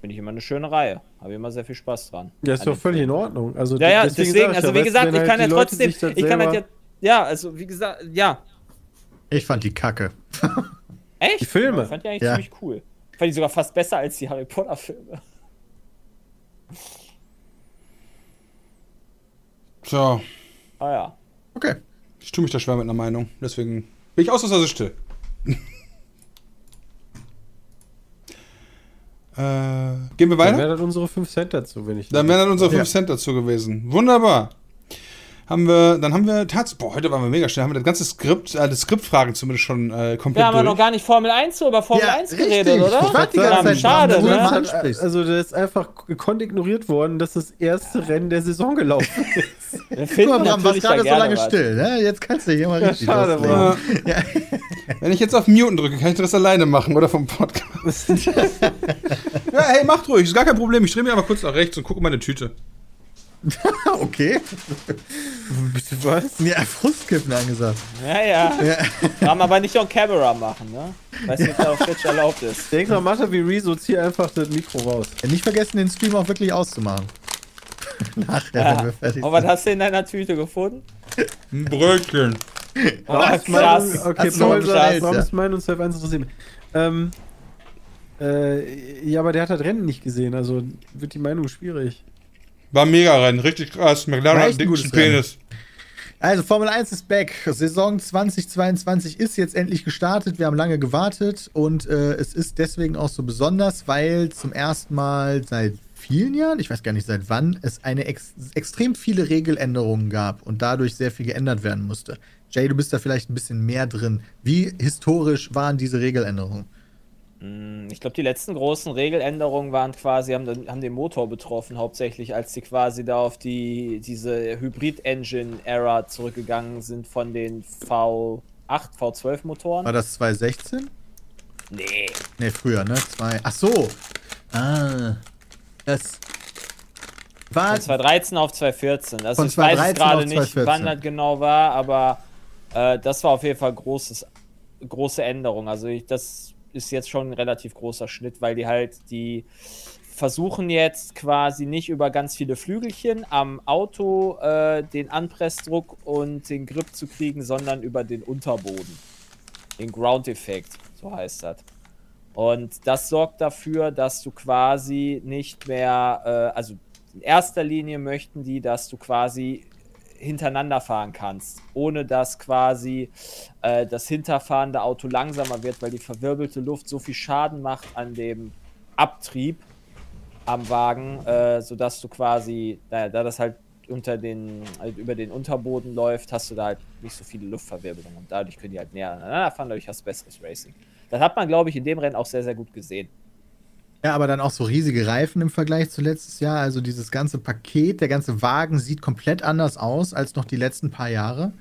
Finde ich immer eine schöne Reihe. Habe immer sehr viel Spaß dran. Ja, ist An doch völlig in. Ordnung. Also Ja, ja, deswegen deswegen, also wie gesagt, ich halt kann ja trotzdem, ich kann halt ja, ja, also wie gesagt, ja. Ich fand die Kacke. Echt? Die Filme? Ich fand die eigentlich Ja. ziemlich cool. Ich fand die sogar fast besser als die Harry Potter Filme. Tja, Ah ja. Okay. ich tue mich da schwer mit einer Meinung. Deswegen bin ich ausnahmsweise still. äh, gehen wir Dann weiter? wären dann unsere 5 Cent dazu, wenn ich. Dann wären dann unsere 5 Ja. Cent dazu gewesen. Wunderbar. Haben wir, dann haben wir tatsächlich, boah, heute waren wir mega schnell, haben wir das ganze Skript, äh, das Skriptfragen zumindest schon äh, komplett Wir haben ja durch. noch gar nicht Formel 1 so über Formel Ja, 1 richtig. geredet, oder? Ich warte die ganze Zeit schade, dran, wo du ne? ansprichst. Also, der ist einfach gekonnt ignoriert worden, dass das erste Rennen der Saison gelaufen ist. Wir Guck finden mal, Bram, warst gerade so lange was. still. Ne? Jetzt kannst du hier mal richtig schade, loslegen. Bram. Ja. Wenn ich jetzt auf Muten drücke, kann ich das alleine machen oder vom Podcast. ja, hey, macht ruhig, ist gar kein Problem. Ich drehe mich einfach kurz nach rechts und gucke meine Tüte. Okay. Bitte was? Ja, Frustkippen angesagt. Ja, ja. Ja. Kann man aber nicht on camera machen, ne? Weiß nicht, ob das auf Twitch erlaubt ist. Denk mal, Mathe wie Rezo, zieh einfach das Mikro raus. Nicht vergessen, den Stream auch wirklich auszumachen. Nachher, wenn Ja. wir fertig Und was sind. hast du in deiner Tüte gefunden? Ein Brötchen. Oh, krass. Okay, Hast du Paul sagt, warum ja. ist mein und Self 1 interessiert mich? Ähm, äh, ja, aber der hat das Rennen nicht gesehen, also wird die Meinung schwierig. War mega rein, richtig krass. McLaren hat Rennen. Penis. Also, Formel 1 ist back. Saison 2022 ist jetzt endlich gestartet. Wir haben lange gewartet und äh, es ist deswegen auch so besonders, weil zum ersten Mal seit vielen Jahren, ich weiß gar nicht seit wann, es eine ex extrem viele Regeländerungen gab und dadurch sehr viel geändert werden musste. Jay, du bist da vielleicht ein bisschen mehr drin. Wie historisch waren diese Regeländerungen? Hm, Ich glaube, die letzten großen Regeländerungen waren quasi, haben, den- haben den Motor betroffen, hauptsächlich, als sie quasi da auf die, diese Hybrid-Engine-Ära zurückgegangen sind von den V8, V12-Motoren. War das 2016? Nee. Ne, früher, ne? Zwei. Ach so. Ah. Das war. Von 2013 auf 2014. Also ich weiß 2013 es gerade nicht, 2014. wann das genau war, aber äh, das war auf jeden Fall großes, große Änderung. Also ich, das ist jetzt schon ein relativ großer Schnitt, weil die halt die versuchen jetzt quasi nicht über ganz viele Flügelchen am Auto äh, den Anpressdruck und den Grip zu kriegen, sondern über den Unterboden. Den Ground-Effekt, so heißt das. Und das sorgt dafür, dass du quasi nicht mehr, äh, also in erster Linie möchten die, dass du quasi hintereinander fahren kannst, ohne dass quasi äh, das hinterfahrende Auto langsamer wird, weil die verwirbelte Luft so viel Schaden macht an dem Abtrieb, am Wagen, äh, sodass du quasi, da, da das halt unter den, halt über den Unterboden läuft, hast du da halt nicht so viele Luftverwirbelungen und dadurch können die halt näher aneinander fahren, dadurch hast du besseres Racing. Das hat man, glaube ich, in dem Rennen auch sehr, sehr gut gesehen. Ja, aber dann auch so riesige Reifen im Vergleich zu letztes Jahr. Also dieses ganze Paket, der ganze Wagen sieht komplett anders aus als noch die letzten paar Jahre.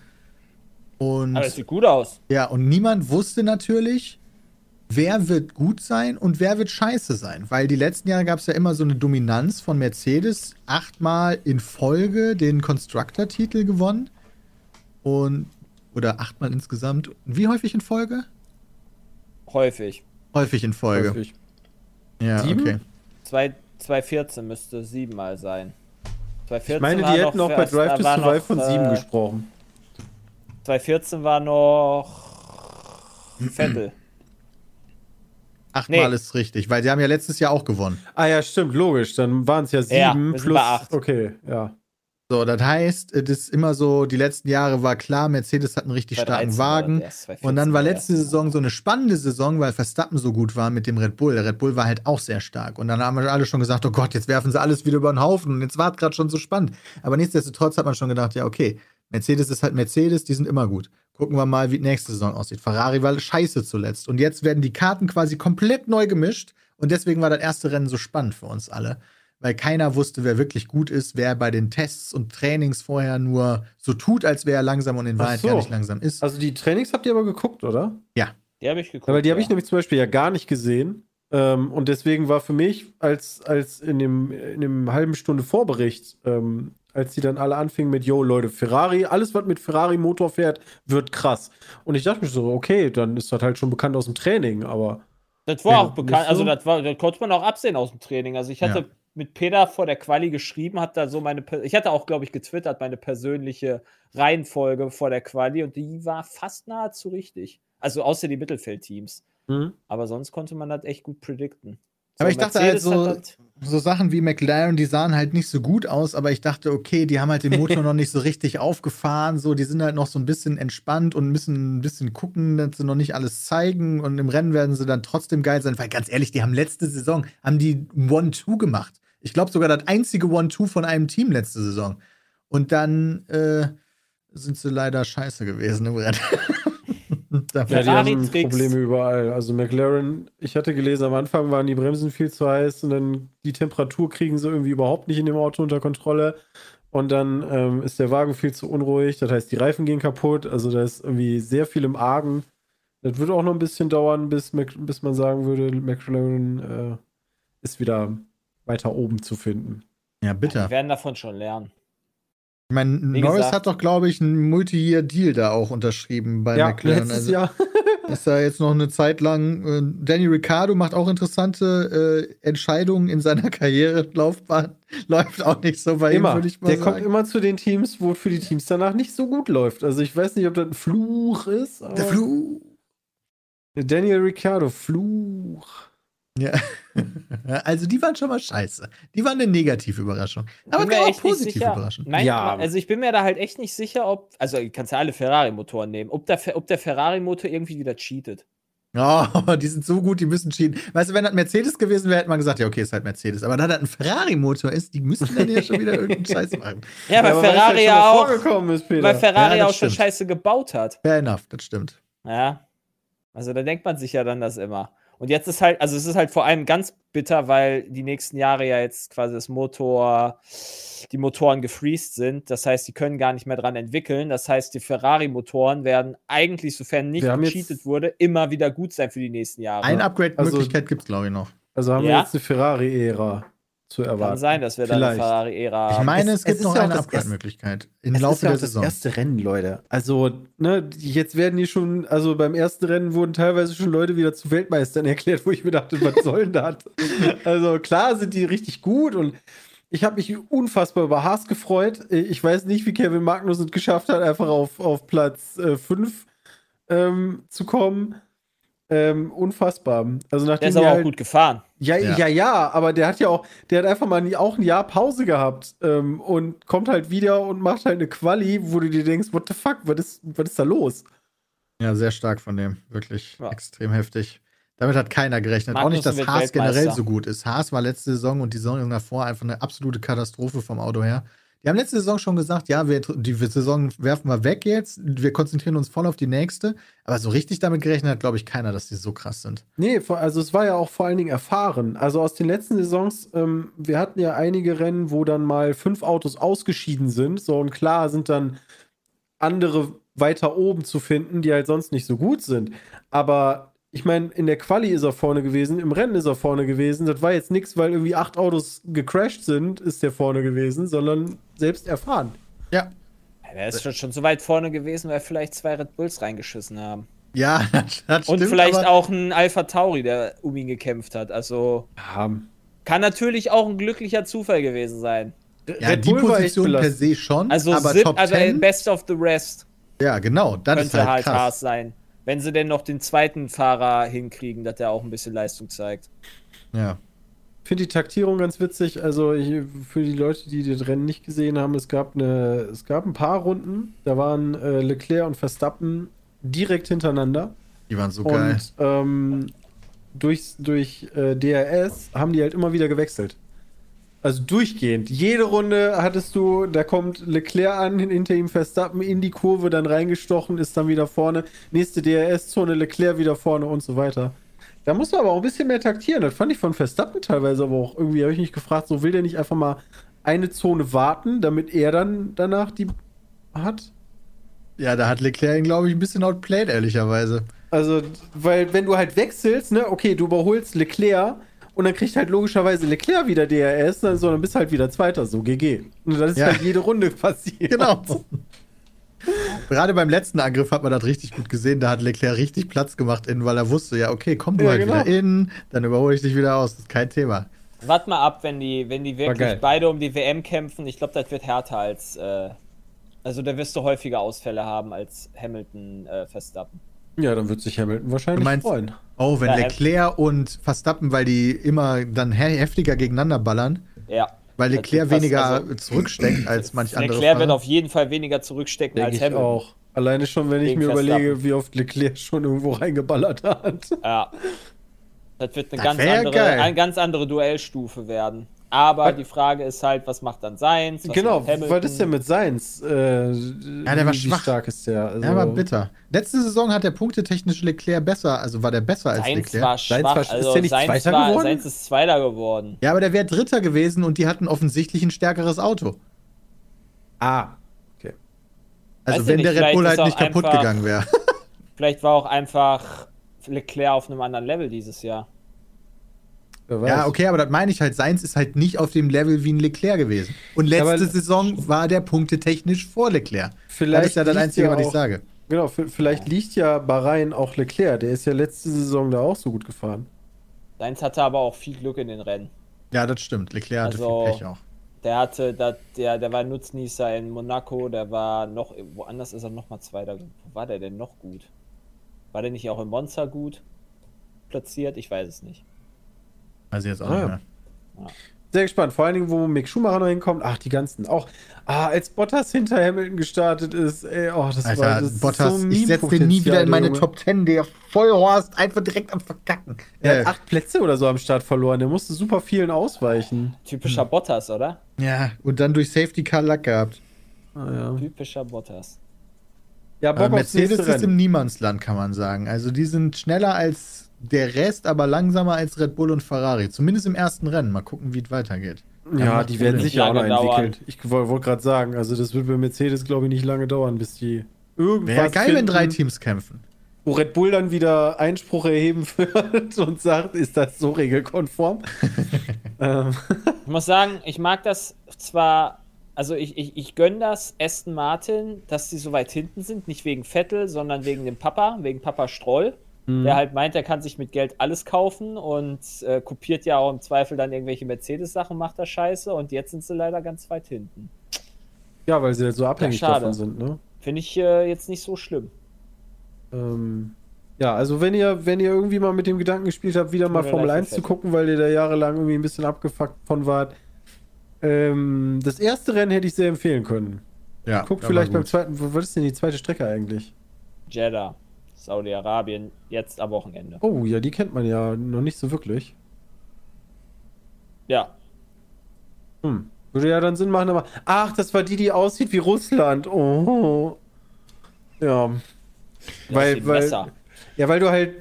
Und Aber es sieht gut aus. ja, und niemand wusste natürlich, wer wird gut sein und wer wird scheiße sein. Weil die letzten Jahre gab es ja immer so eine Dominanz von Mercedes. Achtmal in Folge den Constructor-Titel gewonnen. Und, oder achtmal insgesamt. Wie häufig in Folge? Häufig. Häufig in Folge. Häufig. Ja, Sieben? okay. Zwei- 2014 müsste siebenmal sein. 2014 Ich meine, war die hätten noch noch bei Drive to Survive noch, von sieben äh, gesprochen. 2014 war noch Vettel. Achtmal Nee. ist richtig, weil sie haben ja letztes Jahr auch gewonnen. Ah ja, stimmt, logisch. Dann waren es ja sieben Ja, plus. acht. Okay, ja. So, das heißt, es ist immer so, die letzten Jahre war klar, Mercedes hat einen richtig starken 2013 war Wagen. das, 2014 Und dann war letzte. Saison so eine spannende Saison, weil Verstappen so gut war mit dem Red Bull. Der Red Bull war halt auch sehr stark. Und dann haben wir alle schon gesagt, oh Gott, jetzt werfen sie alles wieder über den Haufen. Und jetzt war es gerade schon so spannend. Aber nichtsdestotrotz hat man schon gedacht, ja, okay, Mercedes ist halt Mercedes, die sind immer gut. Gucken wir mal, wie die nächste Saison aussieht. Ferrari war scheiße zuletzt. Und jetzt werden die Karten quasi komplett neu gemischt. Und deswegen war das erste Rennen so spannend für uns alle. Weil keiner wusste, wer wirklich gut ist, wer bei den Tests und Trainings vorher nur so tut, als wäre er langsam und in Ach Wahrheit so. gar nicht langsam ist. Also die Trainings habt ihr aber geguckt, oder? Die habe ich geguckt. Ja, weil die habe ja. ich nämlich zum Beispiel ja gar nicht gesehen. Ähm, und deswegen war für mich, als, als in, dem, in dem halben Stunde Vorbericht, ähm, als die dann alle anfingen mit, yo, Leute, Ferrari, alles, was mit Ferrari-Motor fährt, wird krass. Und ich dachte mir so, okay, dann ist das halt schon bekannt aus dem Training, aber Das war Ja, auch bekannt, also so? das, war, das konnte man auch absehen aus dem Training. Also ich hatte Ja. Mit Peter vor der Quali geschrieben, hat da so meine, ich hatte auch, glaube ich, getwittert, meine persönliche Reihenfolge vor der Quali und die war fast nahezu richtig. Also außer die Mittelfeldteams. Aber sonst konnte man das echt gut predikten. Aber ich dachte halt so- so Sachen wie McLaren, die sahen halt nicht so gut aus, aber ich dachte, okay, die haben halt den Motor noch nicht so richtig aufgefahren, so, die sind halt noch so ein bisschen entspannt und müssen ein bisschen gucken, dass sie noch nicht alles zeigen und im Rennen werden sie dann trotzdem geil sein, weil ganz ehrlich, die haben letzte Saison, haben die One-Two gemacht. Ich glaube sogar das einzige One-Two von einem Team letzte Saison. Und dann äh, sind sie leider scheiße gewesen im Rennen. Da- Ja, die haben. Probleme überall. Also McLaren, ich hatte gelesen, am Anfang waren die Bremsen viel zu heiß und dann die Temperatur kriegen sie irgendwie überhaupt nicht in dem Auto unter Kontrolle. Und dann ähm, ist der Wagen viel zu unruhig. Das heißt, die Reifen gehen kaputt. Also da ist irgendwie sehr viel im Argen. Das wird auch noch ein bisschen dauern, bis, Mac bis man sagen würde, McLaren äh, ist wieder weiter oben zu finden. ja, Die bitter. werden davon schon lernen. Ich meine, Norris gesagt- hat doch, glaube ich, einen Multi-Year-Deal da auch unterschrieben bei McLaren. letztes Also, Jahr. Ist da jetzt noch eine Zeit lang. Äh, Danny Ricciardo macht auch interessante äh, Entscheidungen in seiner Karrierelaufbahn. Läuft auch nicht so bei ihm, Immer. würde ich mal Der sagen. kommt immer zu den Teams, wo für die Teams danach nicht so gut läuft. Also ich weiß nicht, ob das ein Fluch ist. Aber Der Fluch. Daniel Ricciardo, Fluch. Ja. also die waren schon mal scheiße. Die waren eine negative Überraschung. Aber es gab auch positive. Überraschungen. Nein, Ja. also ich bin mir da halt echt nicht sicher, ob, also du kannst ja alle Ferrari-Motoren nehmen, ob der, ob der Ferrari-Motor irgendwie wieder cheatet. Oh, die sind so gut, die müssen cheaten. Weißt du, wenn das Mercedes gewesen wäre, hätte man gesagt, ja, okay, ist halt Mercedes. Aber da das ein Ferrari-Motor ist, die müssten dann ja schon wieder irgendeinen Scheiß machen. Ja, weil es Ferrari ja auch, ist, Peter. weil Ferrari Ja, auch schon. Scheiße gebaut hat. Fair enough, das stimmt. Ja. Also da denkt man sich ja dann das immer. Und jetzt ist halt, also es ist halt vor allem ganz bitter, weil die nächsten Jahre ja jetzt quasi das Motor, die Motoren gefreezed sind. Das heißt, die können gar nicht mehr dran entwickeln. Das heißt, die Ferrari-Motoren werden eigentlich, sofern nicht Wir gecheatet wurde, immer wieder gut sein für die nächsten Jahre. Eine Upgrade-Möglichkeit Also- gibt es, glaube ich, noch. also haben wir Ja? jetzt eine Ferrari-Ära zu erwarten. Kann sein, dass wir da eine Vielleicht. Ferrari-Ära Ich meine, es, es gibt ist noch eine das Upgrade-Möglichkeit im Es Laufe ist ja der auch das Saison. erste Rennen, Leute. Also, ne, jetzt werden die schon, also beim ersten Rennen wurden teilweise schon Leute wieder zu Weltmeistern erklärt, wo ich mir dachte, was soll denn das? Also klar sind die richtig gut und ich habe mich unfassbar über Haas gefreut. Ich weiß nicht, wie Kevin Magnussen es geschafft hat, einfach auf, auf Platz 5 ähm, zu kommen. Ähm, unfassbar. Also Der nachdem ist die aber auch halt, gut gefahren. ja, Ja. ja, ja, aber der hat ja auch, der hat einfach mal nie- auch ein Jahr Pause gehabt ähm, und kommt halt wieder und macht halt eine Quali, wo du dir denkst, what the fuck, was ist, was ist da los? Ja, sehr stark von dem. Wirklich Ja. extrem heftig. Damit hat keiner gerechnet. auch nicht, dass Haas generell so gut ist. Haas war letzte Saison und die Saison davor einfach eine absolute Katastrophe vom Auto her. Die haben letzte Saison schon gesagt, ja, wir, die Saison werfen wir weg jetzt. Wir konzentrieren uns voll auf die nächste. Aber so richtig damit gerechnet hat, glaube ich, keiner, dass die so krass sind. Nee, also es war ja auch vor allen Dingen erfahren. Also aus den letzten Saisons, ähm, wir hatten ja einige Rennen, wo dann mal fünf Autos ausgeschieden sind. So und klar sind dann andere weiter oben zu finden, die halt sonst nicht so gut sind. Aber ich meine, in der Quali ist er vorne gewesen, im Rennen ist er vorne gewesen. Das war jetzt nichts, weil irgendwie acht Autos gecrashed sind, ist der vorne gewesen, sondern selbst erfahren. Ja. Er ist schon, schon so weit vorne gewesen, weil vielleicht zwei Red Bulls reingeschissen haben. Ja, das, das Und stimmt, vielleicht aber- auch ein Alpha Tauri, der um ihn gekämpft hat. Also Ja, kann natürlich auch ein glücklicher Zufall gewesen sein. Ja, die Position per se schon, Also, aber Sip, Top also 10, Best of the Rest ja, genau, das ist könnte halt halt krass. Haas sein. Wenn sie denn noch den zweiten Fahrer hinkriegen, dass der auch ein bisschen Leistung zeigt. Ja. finde die Taktierung ganz witzig. Also ich, für die Leute, die das Rennen nicht gesehen haben, es gab eine, es gab ein paar Runden, da waren äh, Leclerc und Verstappen direkt hintereinander. Die waren so geil. Und ähm, durch, durch äh, DRS haben die halt immer wieder gewechselt. Also durchgehend. Jede Runde hattest du, da kommt Leclerc an, hinter ihm Verstappen in die Kurve, dann reingestochen, ist dann wieder vorne. Nächste DRS-Zone, Leclerc wieder vorne und so weiter. Da musst du aber auch ein bisschen mehr taktieren. Das fand ich von Verstappen teilweise aber auch irgendwie, habe ich mich gefragt, so will der nicht einfach mal eine Zone warten, damit er dann danach die hat? Ja, da hat Leclerc ihn, glaube ich, ein bisschen outplayed, ehrlicherweise. Also, weil wenn du halt wechselst, ne, okay, du überholst Leclerc und dann kriegt halt logischerweise Leclerc wieder DRS, dann, so, dann bist halt wieder Zweiter, so GG. Und das ist Ja. halt jede Runde passiert. Genau. Gerade beim letzten Angriff hat man das richtig gut gesehen. Da hat Leclerc richtig Platz gemacht innen, weil er wusste, ja, okay, komm du Ja, halt genau. wieder innen, dann überhole ich dich wieder aus. Das ist kein Thema. Wart mal ab, wenn die, wenn die wirklich beide um die WM kämpfen. Ich glaube, das wird härter als. Äh, also da wirst du häufiger Ausfälle haben als Hamilton äh, Verstappen. Ja, dann wird sich Hamilton wahrscheinlich meinst- freuen. Oh, wenn Ja, Leclerc und Verstappen, weil die immer dann he- heftiger gegeneinander ballern, Ja. weil Leclerc weniger also- zurücksteckt als manch andere. Leclerc wird auf jeden Fall weniger zurückstecken Denke als ich Hamilton. auch. Alleine schon, wenn ich Gegen mir überlege, Verstappen. wie oft Leclerc schon irgendwo reingeballert hat. Ja. Das wird eine Das ganz andere, geil. eine ganz andere Duellstufe werden. Aber Was- die Frage ist halt, was macht dann Seins? Genau, was ist denn mit Seins? Äh, Ja, der war wie, schwach. Wie stark ist der? Also, Ja, war bitter. Letzte Saison hat der punktetechnische Leclerc besser, also war der besser als Seins Leclerc. war Seins schwach. war- ist also der nicht Seins, Zweiter war, geworden? Seins ist Zweiter geworden. Ja, aber der wäre Dritter gewesen und die hatten offensichtlich ein stärkeres Auto. Ah, okay. Also Weiß wenn ich der nicht, Red Bull halt ist nicht kaputt einfach- gegangen wäre. Vielleicht war auch einfach Leclerc auf einem anderen Level dieses Jahr. Ja, okay, aber das meine ich halt. Seins ist halt nicht auf dem Level wie ein Leclerc gewesen. Und letzte aber- Saison war der punktetechnisch vor Leclerc. Vielleicht das ist ja das liegt Einzige, ja was ich auch- sage. Genau, vielleicht liegt ja Bahrain auch Leclerc. Der ist ja letzte Saison da auch so gut gefahren. Seins hatte aber auch viel Glück in den Rennen. Ja, das stimmt. Leclerc hatte Also- viel Pech auch. Der hatte, da, der, der war Nutznießer in Monaco, der war noch, woanders ist er noch mal Zweiter. Wo war der denn noch gut? War der nicht auch in Monza gut platziert? Ich weiß es nicht. Also jetzt auch Ah, nicht ja. mehr. Sehr gespannt. Vor allen Dingen, wo Mick Schumacher noch hinkommt. Ach, die ganzen. Auch, ah, als Bottas hinter Hamilton gestartet ist. Ey, oh, das Alter, war das ist Bottas, so ich setze den nie wieder in meine Top 10. Der Vollhorst einfach direkt am Verkacken. Er Äh, hat acht Plätze oder so am Start verloren. Der musste super vielen ausweichen. Typischer Hm. Bottas, oder? ja, und dann durch Safety Car Lack gehabt. Ah, ja. Typischer Bottas. ja, Aber Bock aufs Mercedes ist im. Niemandsland, kann man sagen. Also die sind schneller als der Rest, aber langsamer als Red Bull und Ferrari. Zumindest im ersten Rennen. Mal gucken, wie es weitergeht. Ja, macht die werden sich ja auch noch dauern. entwickeln. Ich wollte wollt gerade sagen, also das wird bei Mercedes, glaube ich, nicht lange dauern, bis die irgendwas Wäre geil, wenn finden, drei Teams kämpfen. wo Red Bull dann wieder Einspruch erheben wird und sagt, ist das so regelkonform? ähm, Ich muss sagen, ich mag das zwar, also ich, ich, ich gönne das Aston Martin, dass sie so weit hinten sind, nicht wegen Vettel, sondern wegen dem Papa, wegen Papa Stroll, Mhm. der halt meint, er kann sich mit Geld alles kaufen und äh, kopiert ja auch im Zweifel dann irgendwelche Mercedes-Sachen, macht er Scheiße und jetzt sind sie leider ganz weit hinten. ja, weil sie halt so abhängig schade. davon sind, ne? Finde ich äh, jetzt nicht so schlimm. Ähm, ja, also wenn ihr, wenn ihr irgendwie mal mit dem Gedanken gespielt habt, wieder mal Formel leid für 1 zu gucken, weil ihr da jahrelang irgendwie ein bisschen abgefuckt von wart. Ähm, das erste Rennen hätte ich sehr empfehlen können. Ja, Guckt vielleicht beim zweiten, was ist denn die zweite Strecke eigentlich? Jeddah. Saudi-Arabien, jetzt am Wochenende. Oh, ja, die kennt man ja noch nicht so wirklich. Ja. Hm. Würde ja dann Sinn machen, aber. Ach, das war die, die aussieht wie Russland. Oh. Ja. Das Weil- weil- besser. Ja, weil du halt.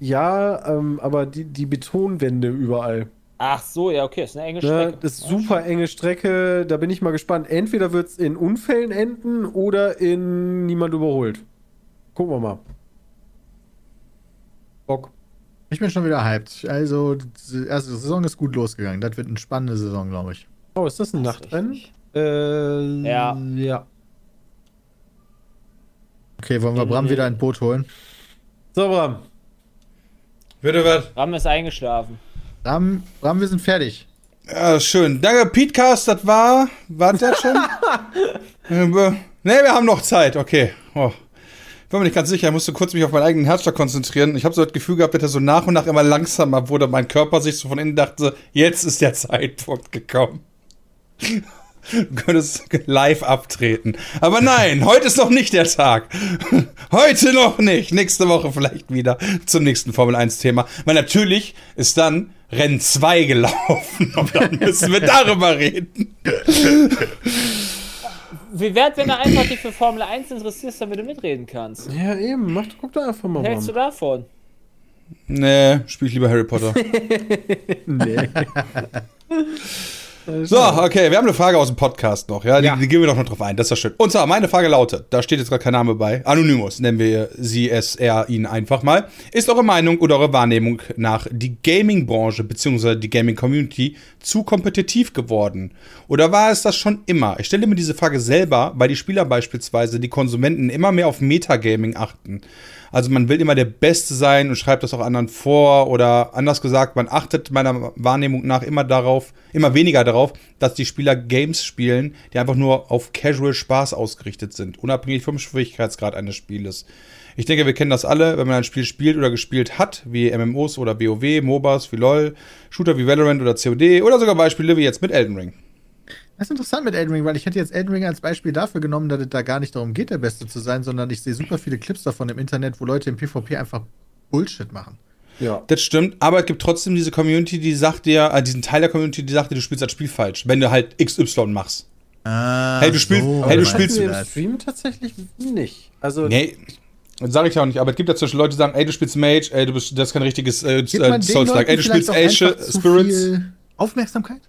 Ja, ähm, aber die, die Betonwände überall. Ach so, ja, okay, ist eine enge Ne? Strecke. Das ist super enge Strecke. Da bin ich mal gespannt. Entweder wird es in Unfällen enden oder in niemand überholt. Gucken wir mal. Bock. Ich bin schon wieder hyped. Also, die erste Saison ist gut losgegangen. Das wird eine spannende Saison, glaube ich. Oh, ist das ein Das Nachtrennen? Äh, Ja. Ja. Okay, wollen wir Bram wieder ein Boot holen? So, Bram. Bitte was? Ram ist eingeschlafen. Bram, Bram wir sind fertig. Ja, schön. Danke, Petecast, das war. War das schon? Ne, wir haben noch Zeit, okay. Oh. Ich war mir nicht ganz sicher, ich musste kurz mich auf meinen eigenen Herzschlag konzentrieren. Ich habe so das Gefühl gehabt, dass er so nach und nach immer langsamer wurde. Mein Körper sich so von innen dachte, jetzt ist der Zeitpunkt gekommen. Du könntest live abtreten. Aber nein, heute ist noch nicht der Tag. Heute noch nicht. Nächste Woche vielleicht wieder zum nächsten Formel 1-Thema. Weil natürlich ist dann Rennen 2 gelaufen. Und dann müssen wir darüber reden. Wie wert, wenn du einfach dich für Formel 1 interessierst, damit du mitreden kannst? Ja, eben. Mach, guck da einfach mal, Was hältst du davon? Nee, spiel ich lieber Harry Potter. Nee. So, okay, wir haben eine Frage aus dem Podcast noch, ja, die, die gehen wir doch noch drauf ein, das ist ja schön. Und zwar, meine Frage lautet, da steht jetzt gerade kein Name bei, Anonymous, nennen wir sie, es, er, ihn einfach mal. Ist eure Meinung oder eure Wahrnehmung nach die Gaming-Branche bzw. die Gaming-Community zu kompetitiv geworden? Oder war es das schon immer? Ich stelle mir diese Frage selber, weil die Spieler beispielsweise, die Konsumenten immer mehr auf Metagaming achten. Also man will immer der Beste sein und schreibt das auch anderen vor oder anders gesagt, man achtet meiner Wahrnehmung nach immer darauf, immer weniger darauf, dass die Spieler Games spielen, die einfach nur auf Casual Spaß ausgerichtet sind, unabhängig vom Schwierigkeitsgrad eines Spieles. Ich denke, wir kennen das alle, wenn man ein Spiel spielt oder gespielt hat, wie MMOs oder WoW, MOBAs wie LoL, Shooter wie Valorant oder COD oder sogar Beispiele wie jetzt mit Elden Ring. Das ist interessant mit Elden Ring, weil ich hätte jetzt Elden Ring als Beispiel dafür genommen, dass es da gar nicht darum geht, der Beste zu sein, sondern ich sehe super viele Clips davon im Internet, wo Leute im PvP einfach Bullshit machen. Ja. Das stimmt, aber es gibt trotzdem diese Community, die sagt dir, äh, diesen Teil der Community, die sagt dir, du spielst das Spiel falsch, wenn du halt XY machst. Ah, Hey, du spielst- hey, du spielst- wir im. Stream tatsächlich nicht. Also, Nee, das sage ich auch nicht, aber es gibt ja zwischen Leute, die sagen, ey, du spielst Mage, ey, du bist, das ist kein richtiges äh, äh, Souls-like, ey, du spielst zu Spirits. viel Aufmerksamkeit?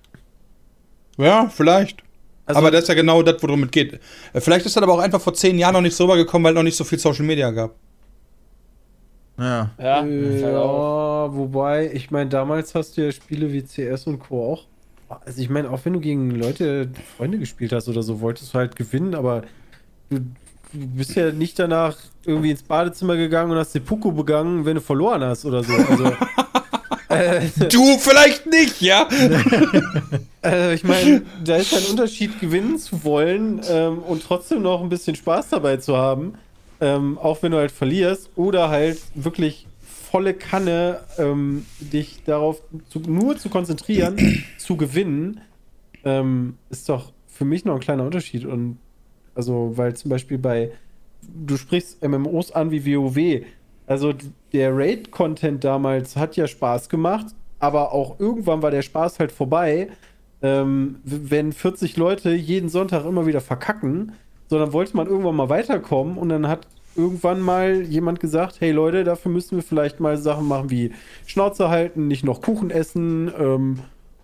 Ja, vielleicht. Also- aber das ist ja genau das, worum es geht. Vielleicht ist das aber auch einfach vor zehn Jahren noch nicht so rübergekommen, weil noch nicht so viel Social Media gab. Ja. Ja, Äh, halt ja, wobei, ich meine, damals hast du ja Spiele wie CS und Co. auch. Also ich meine, auch wenn du gegen Leute, Freunde gespielt hast oder so, wolltest du halt gewinnen, aber du, du bist ja nicht danach irgendwie ins Badezimmer gegangen und hast Seppuku begangen, wenn du verloren hast oder so. Also, äh, Du vielleicht nicht, ja? äh, ich meine, da ist ein Unterschied, gewinnen zu wollen ähm, und trotzdem noch ein bisschen Spaß dabei zu haben, ähm, auch wenn du halt verlierst oder halt wirklich volle Kanne ähm, dich darauf zu, nur zu konzentrieren, zu gewinnen, ähm, ist doch für mich noch ein kleiner Unterschied. Und also, weil zum Beispiel bei, du sprichst MMOs an wie WoW. Also der Raid-Content damals hat ja Spaß gemacht, aber auch irgendwann war der Spaß halt vorbei, ähm, wenn 40 Leute jeden Sonntag immer wieder verkacken, sondern wollte man irgendwann mal weiterkommen und dann hat irgendwann mal jemand gesagt, hey Leute, dafür müssen wir vielleicht mal Sachen machen wie Schnauze halten, nicht noch Kuchen essen, ähm,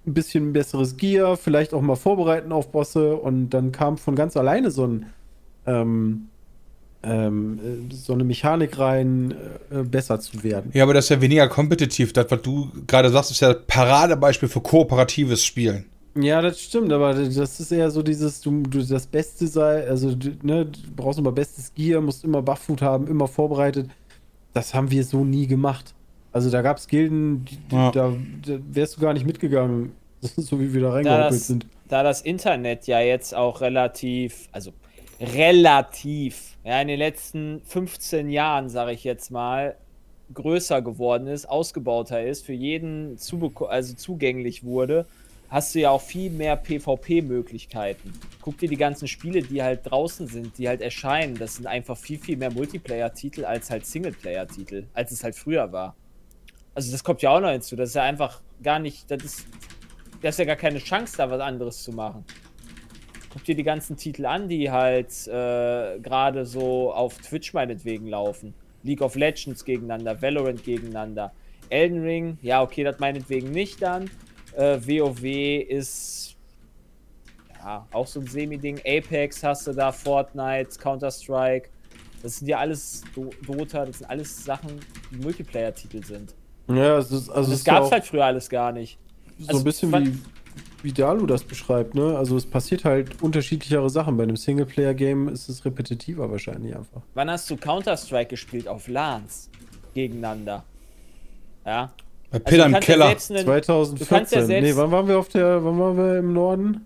ein bisschen besseres Gear, vielleicht auch mal vorbereiten auf Bosse und dann kam von ganz alleine so ein ähm, ähm, äh, so eine Mechanik rein, äh, besser zu werden. Ja, aber das ist ja weniger kompetitiv. Das, was du gerade sagst, ist ja Paradebeispiel für kooperatives Spielen. Ja, das stimmt, aber das ist eher so dieses, du, du das Beste sei, also du, ne, du brauchst immer bestes Gear, musst immer Bufffood haben, immer vorbereitet. Das haben wir so nie gemacht. Also da gab es Gilden, die, Ja. da, da wärst du gar nicht mitgegangen, so wie wir da das, sind. da das Internet ja jetzt auch relativ, also relativ, ja, in den letzten 15 Jahren, sage ich jetzt mal, größer geworden ist, ausgebauter ist, für jeden zubeko- also zugänglich wurde, hast du ja auch viel mehr PvP-Möglichkeiten. Guck dir die ganzen Spiele, die halt draußen sind, die halt erscheinen. Das sind einfach viel, viel mehr Multiplayer-Titel als halt Singleplayer-Titel, als es halt früher war. Also das kommt ja auch noch hinzu. Das ist ja einfach gar nicht, das ist, das ist ja gar keine Chance, da was anderes zu machen. Guck dir die ganzen Titel an, die halt äh, gerade so auf Twitch meinetwegen laufen. League of Legends gegeneinander, Valorant gegeneinander. Elden Ring, ja, okay, das meinetwegen nicht dann. Äh, WoW ist ja auch so ein Semi-Ding. Apex hast du da, Fortnite, Counter-Strike. Das sind ja alles Do Dota, das sind alles Sachen, die Multiplayer-Titel sind. Ja, es ist, also Und das gab es halt früher alles gar nicht. so also ein bisschen wie, wie Dalu das beschreibt, ne? Also es passiert halt unterschiedlichere Sachen. Bei einem Singleplayer-Game ist es repetitiver wahrscheinlich einfach. Wann hast du Counter-Strike gespielt auf LANs gegeneinander? Ja. Bei Also Peter du im ja Keller. selbst einen- 2014. selbst- nee, wann waren wir auf der, wann waren wir im Norden?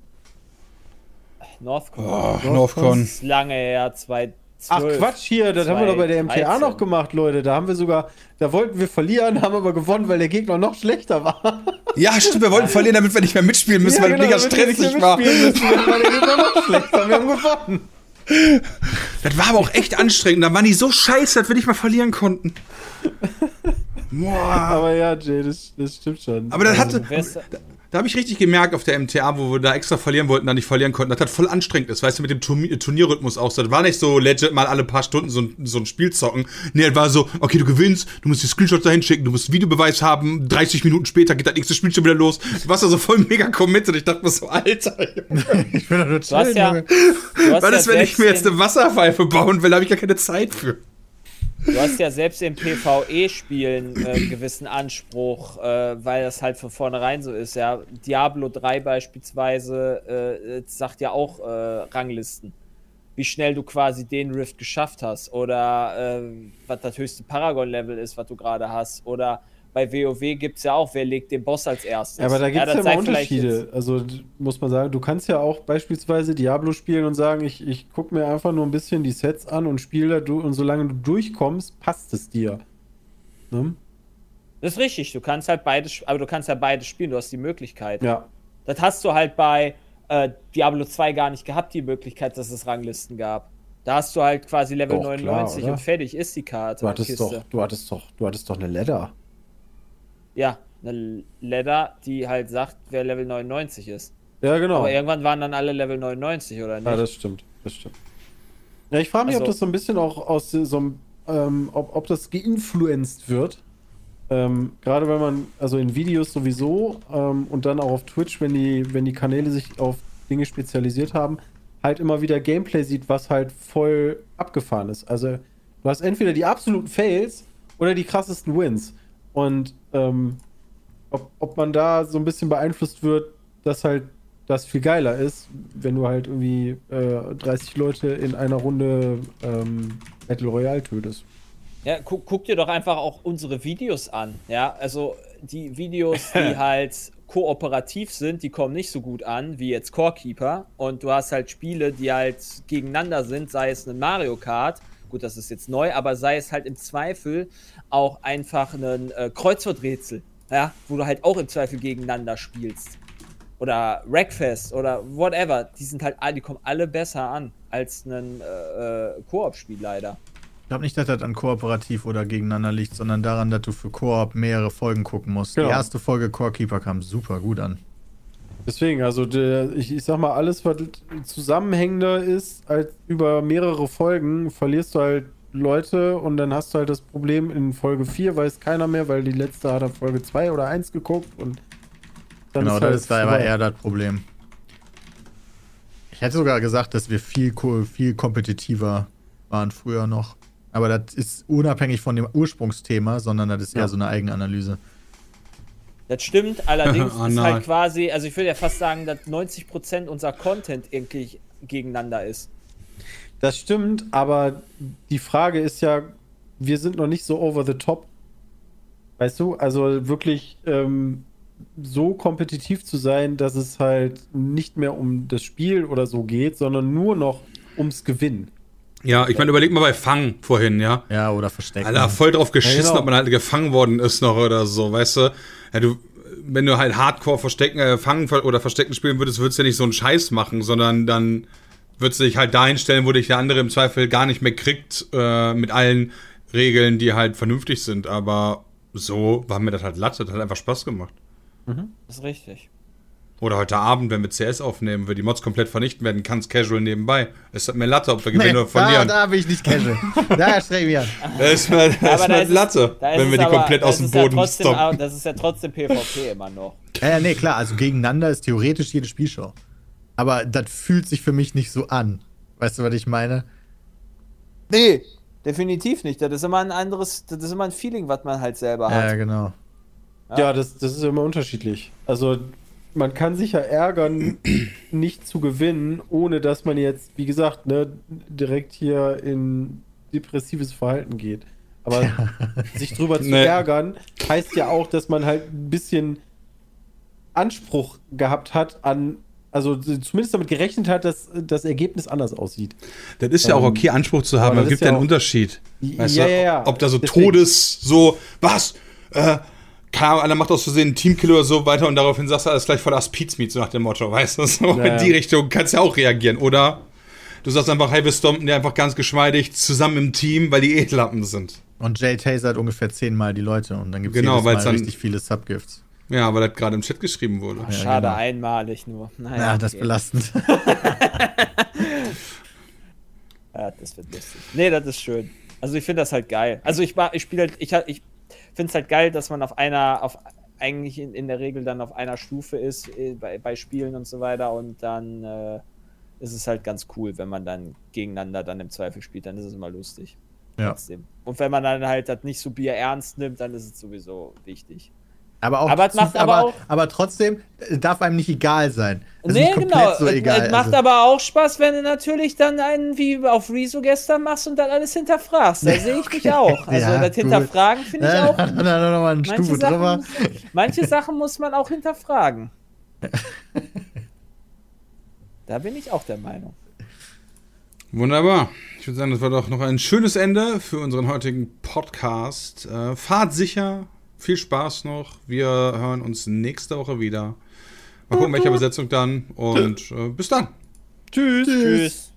Northcon. Oh, Northcon. Das ist lange her, 2012. Ach Quatsch hier, das haben wir doch bei der MTA 2013. noch gemacht, Leute. Da haben wir sogar, da wollten wir verlieren, haben aber gewonnen, weil der Gegner noch schlechter war. Ja, stimmt, wir wollten verlieren, damit wir nicht mehr mitspielen müssen, weil genau, mega stressig war. müssen, war der Gegner noch schlechter. Wir haben gewonnen. Das war aber auch echt anstrengend. Da waren die so scheiße, dass wir nicht mal verlieren konnten. Boah. Aber ja, Jay, das, das stimmt schon. Aber das Also, hatte, da habe ich richtig gemerkt auf der MTA, wo wir da extra verlieren wollten, da nicht verlieren konnten, dass das voll anstrengend ist, weißt du, mit dem Turnier Turnierrhythmus auch so. Das war nicht so legit mal alle paar Stunden so ein, so ein Spiel zocken. Nee, das war so, okay, du gewinnst, du musst die Screenshots dahin schicken, du musst Videobeweis haben, 30 Minuten später geht das nächste Spiel schon wieder los. Du warst da so voll mega committed. Ich dachte mir so, Alter, Junge, Ich bin doch nur Du hast chillen, ja, hast was ja ist, wenn ich mir jetzt in- eine Wasserpfeife bauen will, da habe ich gar keine Zeit für. Du hast ja selbst im PvE-Spielen äh, einen gewissen Anspruch, äh, weil das halt von vornherein so ist. Ja, Diablo 3 beispielsweise äh, sagt ja auch äh, Ranglisten. Wie schnell du quasi den Rift geschafft hast oder äh, was das höchste Paragon-Level ist, was du gerade hast. Oder bei WoW gibt es ja auch, wer legt den Boss als erstes. Ja, aber da gibt es ja, sei immer Unterschiede. Also muss man sagen, du kannst ja auch beispielsweise Diablo spielen und sagen, ich, ich gucke mir einfach nur ein bisschen die Sets an und spiele da du und solange du durchkommst, passt es dir. Ne? Das ist richtig, du kannst halt beides, aber du kannst ja beides spielen, du hast die Möglichkeit. Ja. Das hast du halt bei äh, Diablo 2 gar nicht gehabt, die Möglichkeit, dass es Ranglisten gab. Da hast du halt quasi Level Doch, klar, 99 oder? und fertig ist die Karte. Du hattest doch, du hattest doch, du hattest doch eine Ladder. Ja, eine Ladder, die halt sagt, wer Level 99 ist. Ja, genau. Aber irgendwann waren dann alle Level 99, oder nicht? Ja, das stimmt, das stimmt. Ja, ich frage mich, ob Also- das so ein bisschen auch aus so einem, ähm, ob, ob das geinfluenced wird. Ähm, Gerade wenn man, also in Videos sowieso ähm, und dann auch auf Twitch, wenn die, wenn die Kanäle sich auf Dinge spezialisiert haben, halt immer wieder Gameplay sieht, was halt voll abgefahren ist. Also du hast entweder die absoluten Fails oder die krassesten Wins. Und ähm, ob, ob man da so ein bisschen beeinflusst wird, dass halt das viel geiler ist, wenn du halt irgendwie äh, 30 Leute in einer Runde ähm, Battle Royale tötest. Ja, guck, guck dir doch einfach auch unsere Videos an. Ja, also die Videos, die halt kooperativ sind, die kommen nicht so gut an wie jetzt Core Keeper. Und du hast halt Spiele, die halt gegeneinander sind, sei es ein Mario Kart. Gut, das ist jetzt neu, aber sei es halt im Zweifel auch einfach ein äh, Kreuzworträtsel. Ja, wo du halt auch im Zweifel gegeneinander spielst. Oder Wreckfest oder whatever. Die sind halt, die kommen alle besser an als ein äh, äh, Koop-Spiel leider. Ich glaube nicht, dass das an kooperativ oder gegeneinander liegt, sondern daran, dass du für Koop mehrere Folgen gucken musst. Genau. Die erste Folge Core Keeper kam super gut an. Deswegen, also der, ich, ich sag mal, alles, was zusammenhängender ist, als über mehrere Folgen, verlierst du halt Leute und dann hast du halt das Problem, in Folge 4 weiß keiner mehr, weil die letzte hat auf Folge 2 oder 1 geguckt und dann genau, ist das halt ist da aber eher das Problem. Ich hätte sogar gesagt, dass wir viel, viel kompetitiver waren früher noch. Aber das ist unabhängig von dem Ursprungsthema, sondern das ist Ja. eher so eine Eigenanalyse. Das stimmt, allerdings Oh ist nein. halt quasi, also ich würde ja fast sagen, dass 90% unser Content irgendwie gegeneinander ist. Das stimmt, aber die Frage ist ja, wir sind noch nicht so over the top. Weißt du, also wirklich ähm, so kompetitiv zu sein, dass es halt nicht mehr um das Spiel oder so geht, sondern nur noch ums Gewinnen. Ja, ich meine, überleg mal bei Fang vorhin, ja. Ja, oder Verstecken. Alter, voll drauf geschissen, Ja, genau. ob man halt gefangen worden ist noch oder so, weißt du? Ja, du wenn du halt Hardcore verstecken, äh, fangen oder verstecken spielen würdest, würdest du ja nicht so einen Scheiß machen, sondern dann würdest du dich halt dahin stellen, wo dich der andere im Zweifel gar nicht mehr kriegt, äh, mit allen Regeln, die halt vernünftig sind. Aber so war mir das halt Latte, das hat einfach Spaß gemacht. Das ist richtig. Oder heute Abend, wenn wir CS aufnehmen, wir die Mods komplett vernichten werden, kannst casual nebenbei. Es hat mir Latte, ob wir gewinnen oder da, verlieren. da bin ich nicht casual. da streng mich an. Das ist mir, ist da mir ist es- Latte, da ist wenn es wir die aber- komplett aus dem ja Boden trotzdem, stoppen. Das ist ja trotzdem PvP immer noch. Ja, ja, nee, klar, also gegeneinander ist theoretisch jede Spielshow. Aber das fühlt sich für mich nicht so an. Weißt du, was ich meine? Nee, definitiv nicht. Das ist immer ein anderes, das ist immer ein Feeling, was man halt selber Ja, hat. genau. Ja, das, das ist immer unterschiedlich. Also, man kann sich ja ärgern, nicht zu gewinnen, ohne dass man jetzt, wie gesagt, ne, direkt hier in depressives Verhalten geht. Aber sich drüber zu Nee. ärgern, heißt ja auch, dass man halt ein bisschen Anspruch gehabt hat an, also zumindest damit gerechnet hat, dass das Ergebnis anders aussieht. Das ist ja auch Ähm, okay, Anspruch zu haben, aber es gibt ja ja einen auch- Unterschied. Weißt Ja, du? ja, ja. Ob da so Deswegen. Todes, so, was? Äh, keine Ahnung, einer macht aus Versehen einen Teamkiller oder so weiter und daraufhin sagst du alles gleich voll das Pizmeat, so nach dem Motto, weißt du? So Ja, in die ja. Richtung kannst du ja auch reagieren. Oder du sagst einfach, hey, wir stompen die einfach ganz geschmeidig zusammen im Team, weil die eh Lappen sind. Und Jay tasert ungefähr zehnmal die Leute und dann gibt es Genau, jedes Mal dann- richtig viele Subgifts. Ja, weil das gerade im Chat geschrieben wurde. Ja, Schade, genau. einmalig nur. Naja, Ja, das ist okay. belastend. Ja, das wird lustig. Nee, das ist schön. Also ich finde das halt geil. Also ich, ich spiele halt, ich, ich finde es halt geil, dass man auf einer, auf eigentlich in, in der Regel dann auf einer Stufe ist äh, bei, bei Spielen und so weiter und dann äh, ist es halt ganz cool, wenn man dann gegeneinander dann im Zweifel spielt, dann ist es immer lustig. Ja. Trotzdem. Und wenn man dann halt das nicht so Bier ernst nimmt, dann ist es sowieso wichtig. Aber, auch Aber es macht aber aber, auch- aber trotzdem äh, darf einem nicht egal sein. Es ist nee, nicht komplett genau. so Es- egal. es macht also. aber auch Spaß, wenn du natürlich dann einen wie auf Rezo gestern machst und dann alles hinterfragst. Da sehe ich mich auch. Also Ja, das. Hinterfragen finde ich Ja, auch. noch mal eine Manche Stufe drüber. Sachen, manche Sachen muss man auch hinterfragen. Da bin ich auch der Meinung. Wunderbar. Ich würde sagen, das war doch noch ein schönes Ende für unseren heutigen Podcast. Äh, fahrt sicher. Viel Spaß noch. Wir hören uns nächste Woche wieder. Mal gucken, welche Besetzung dann. Und äh, bis dann. Tschüss. Tschüss.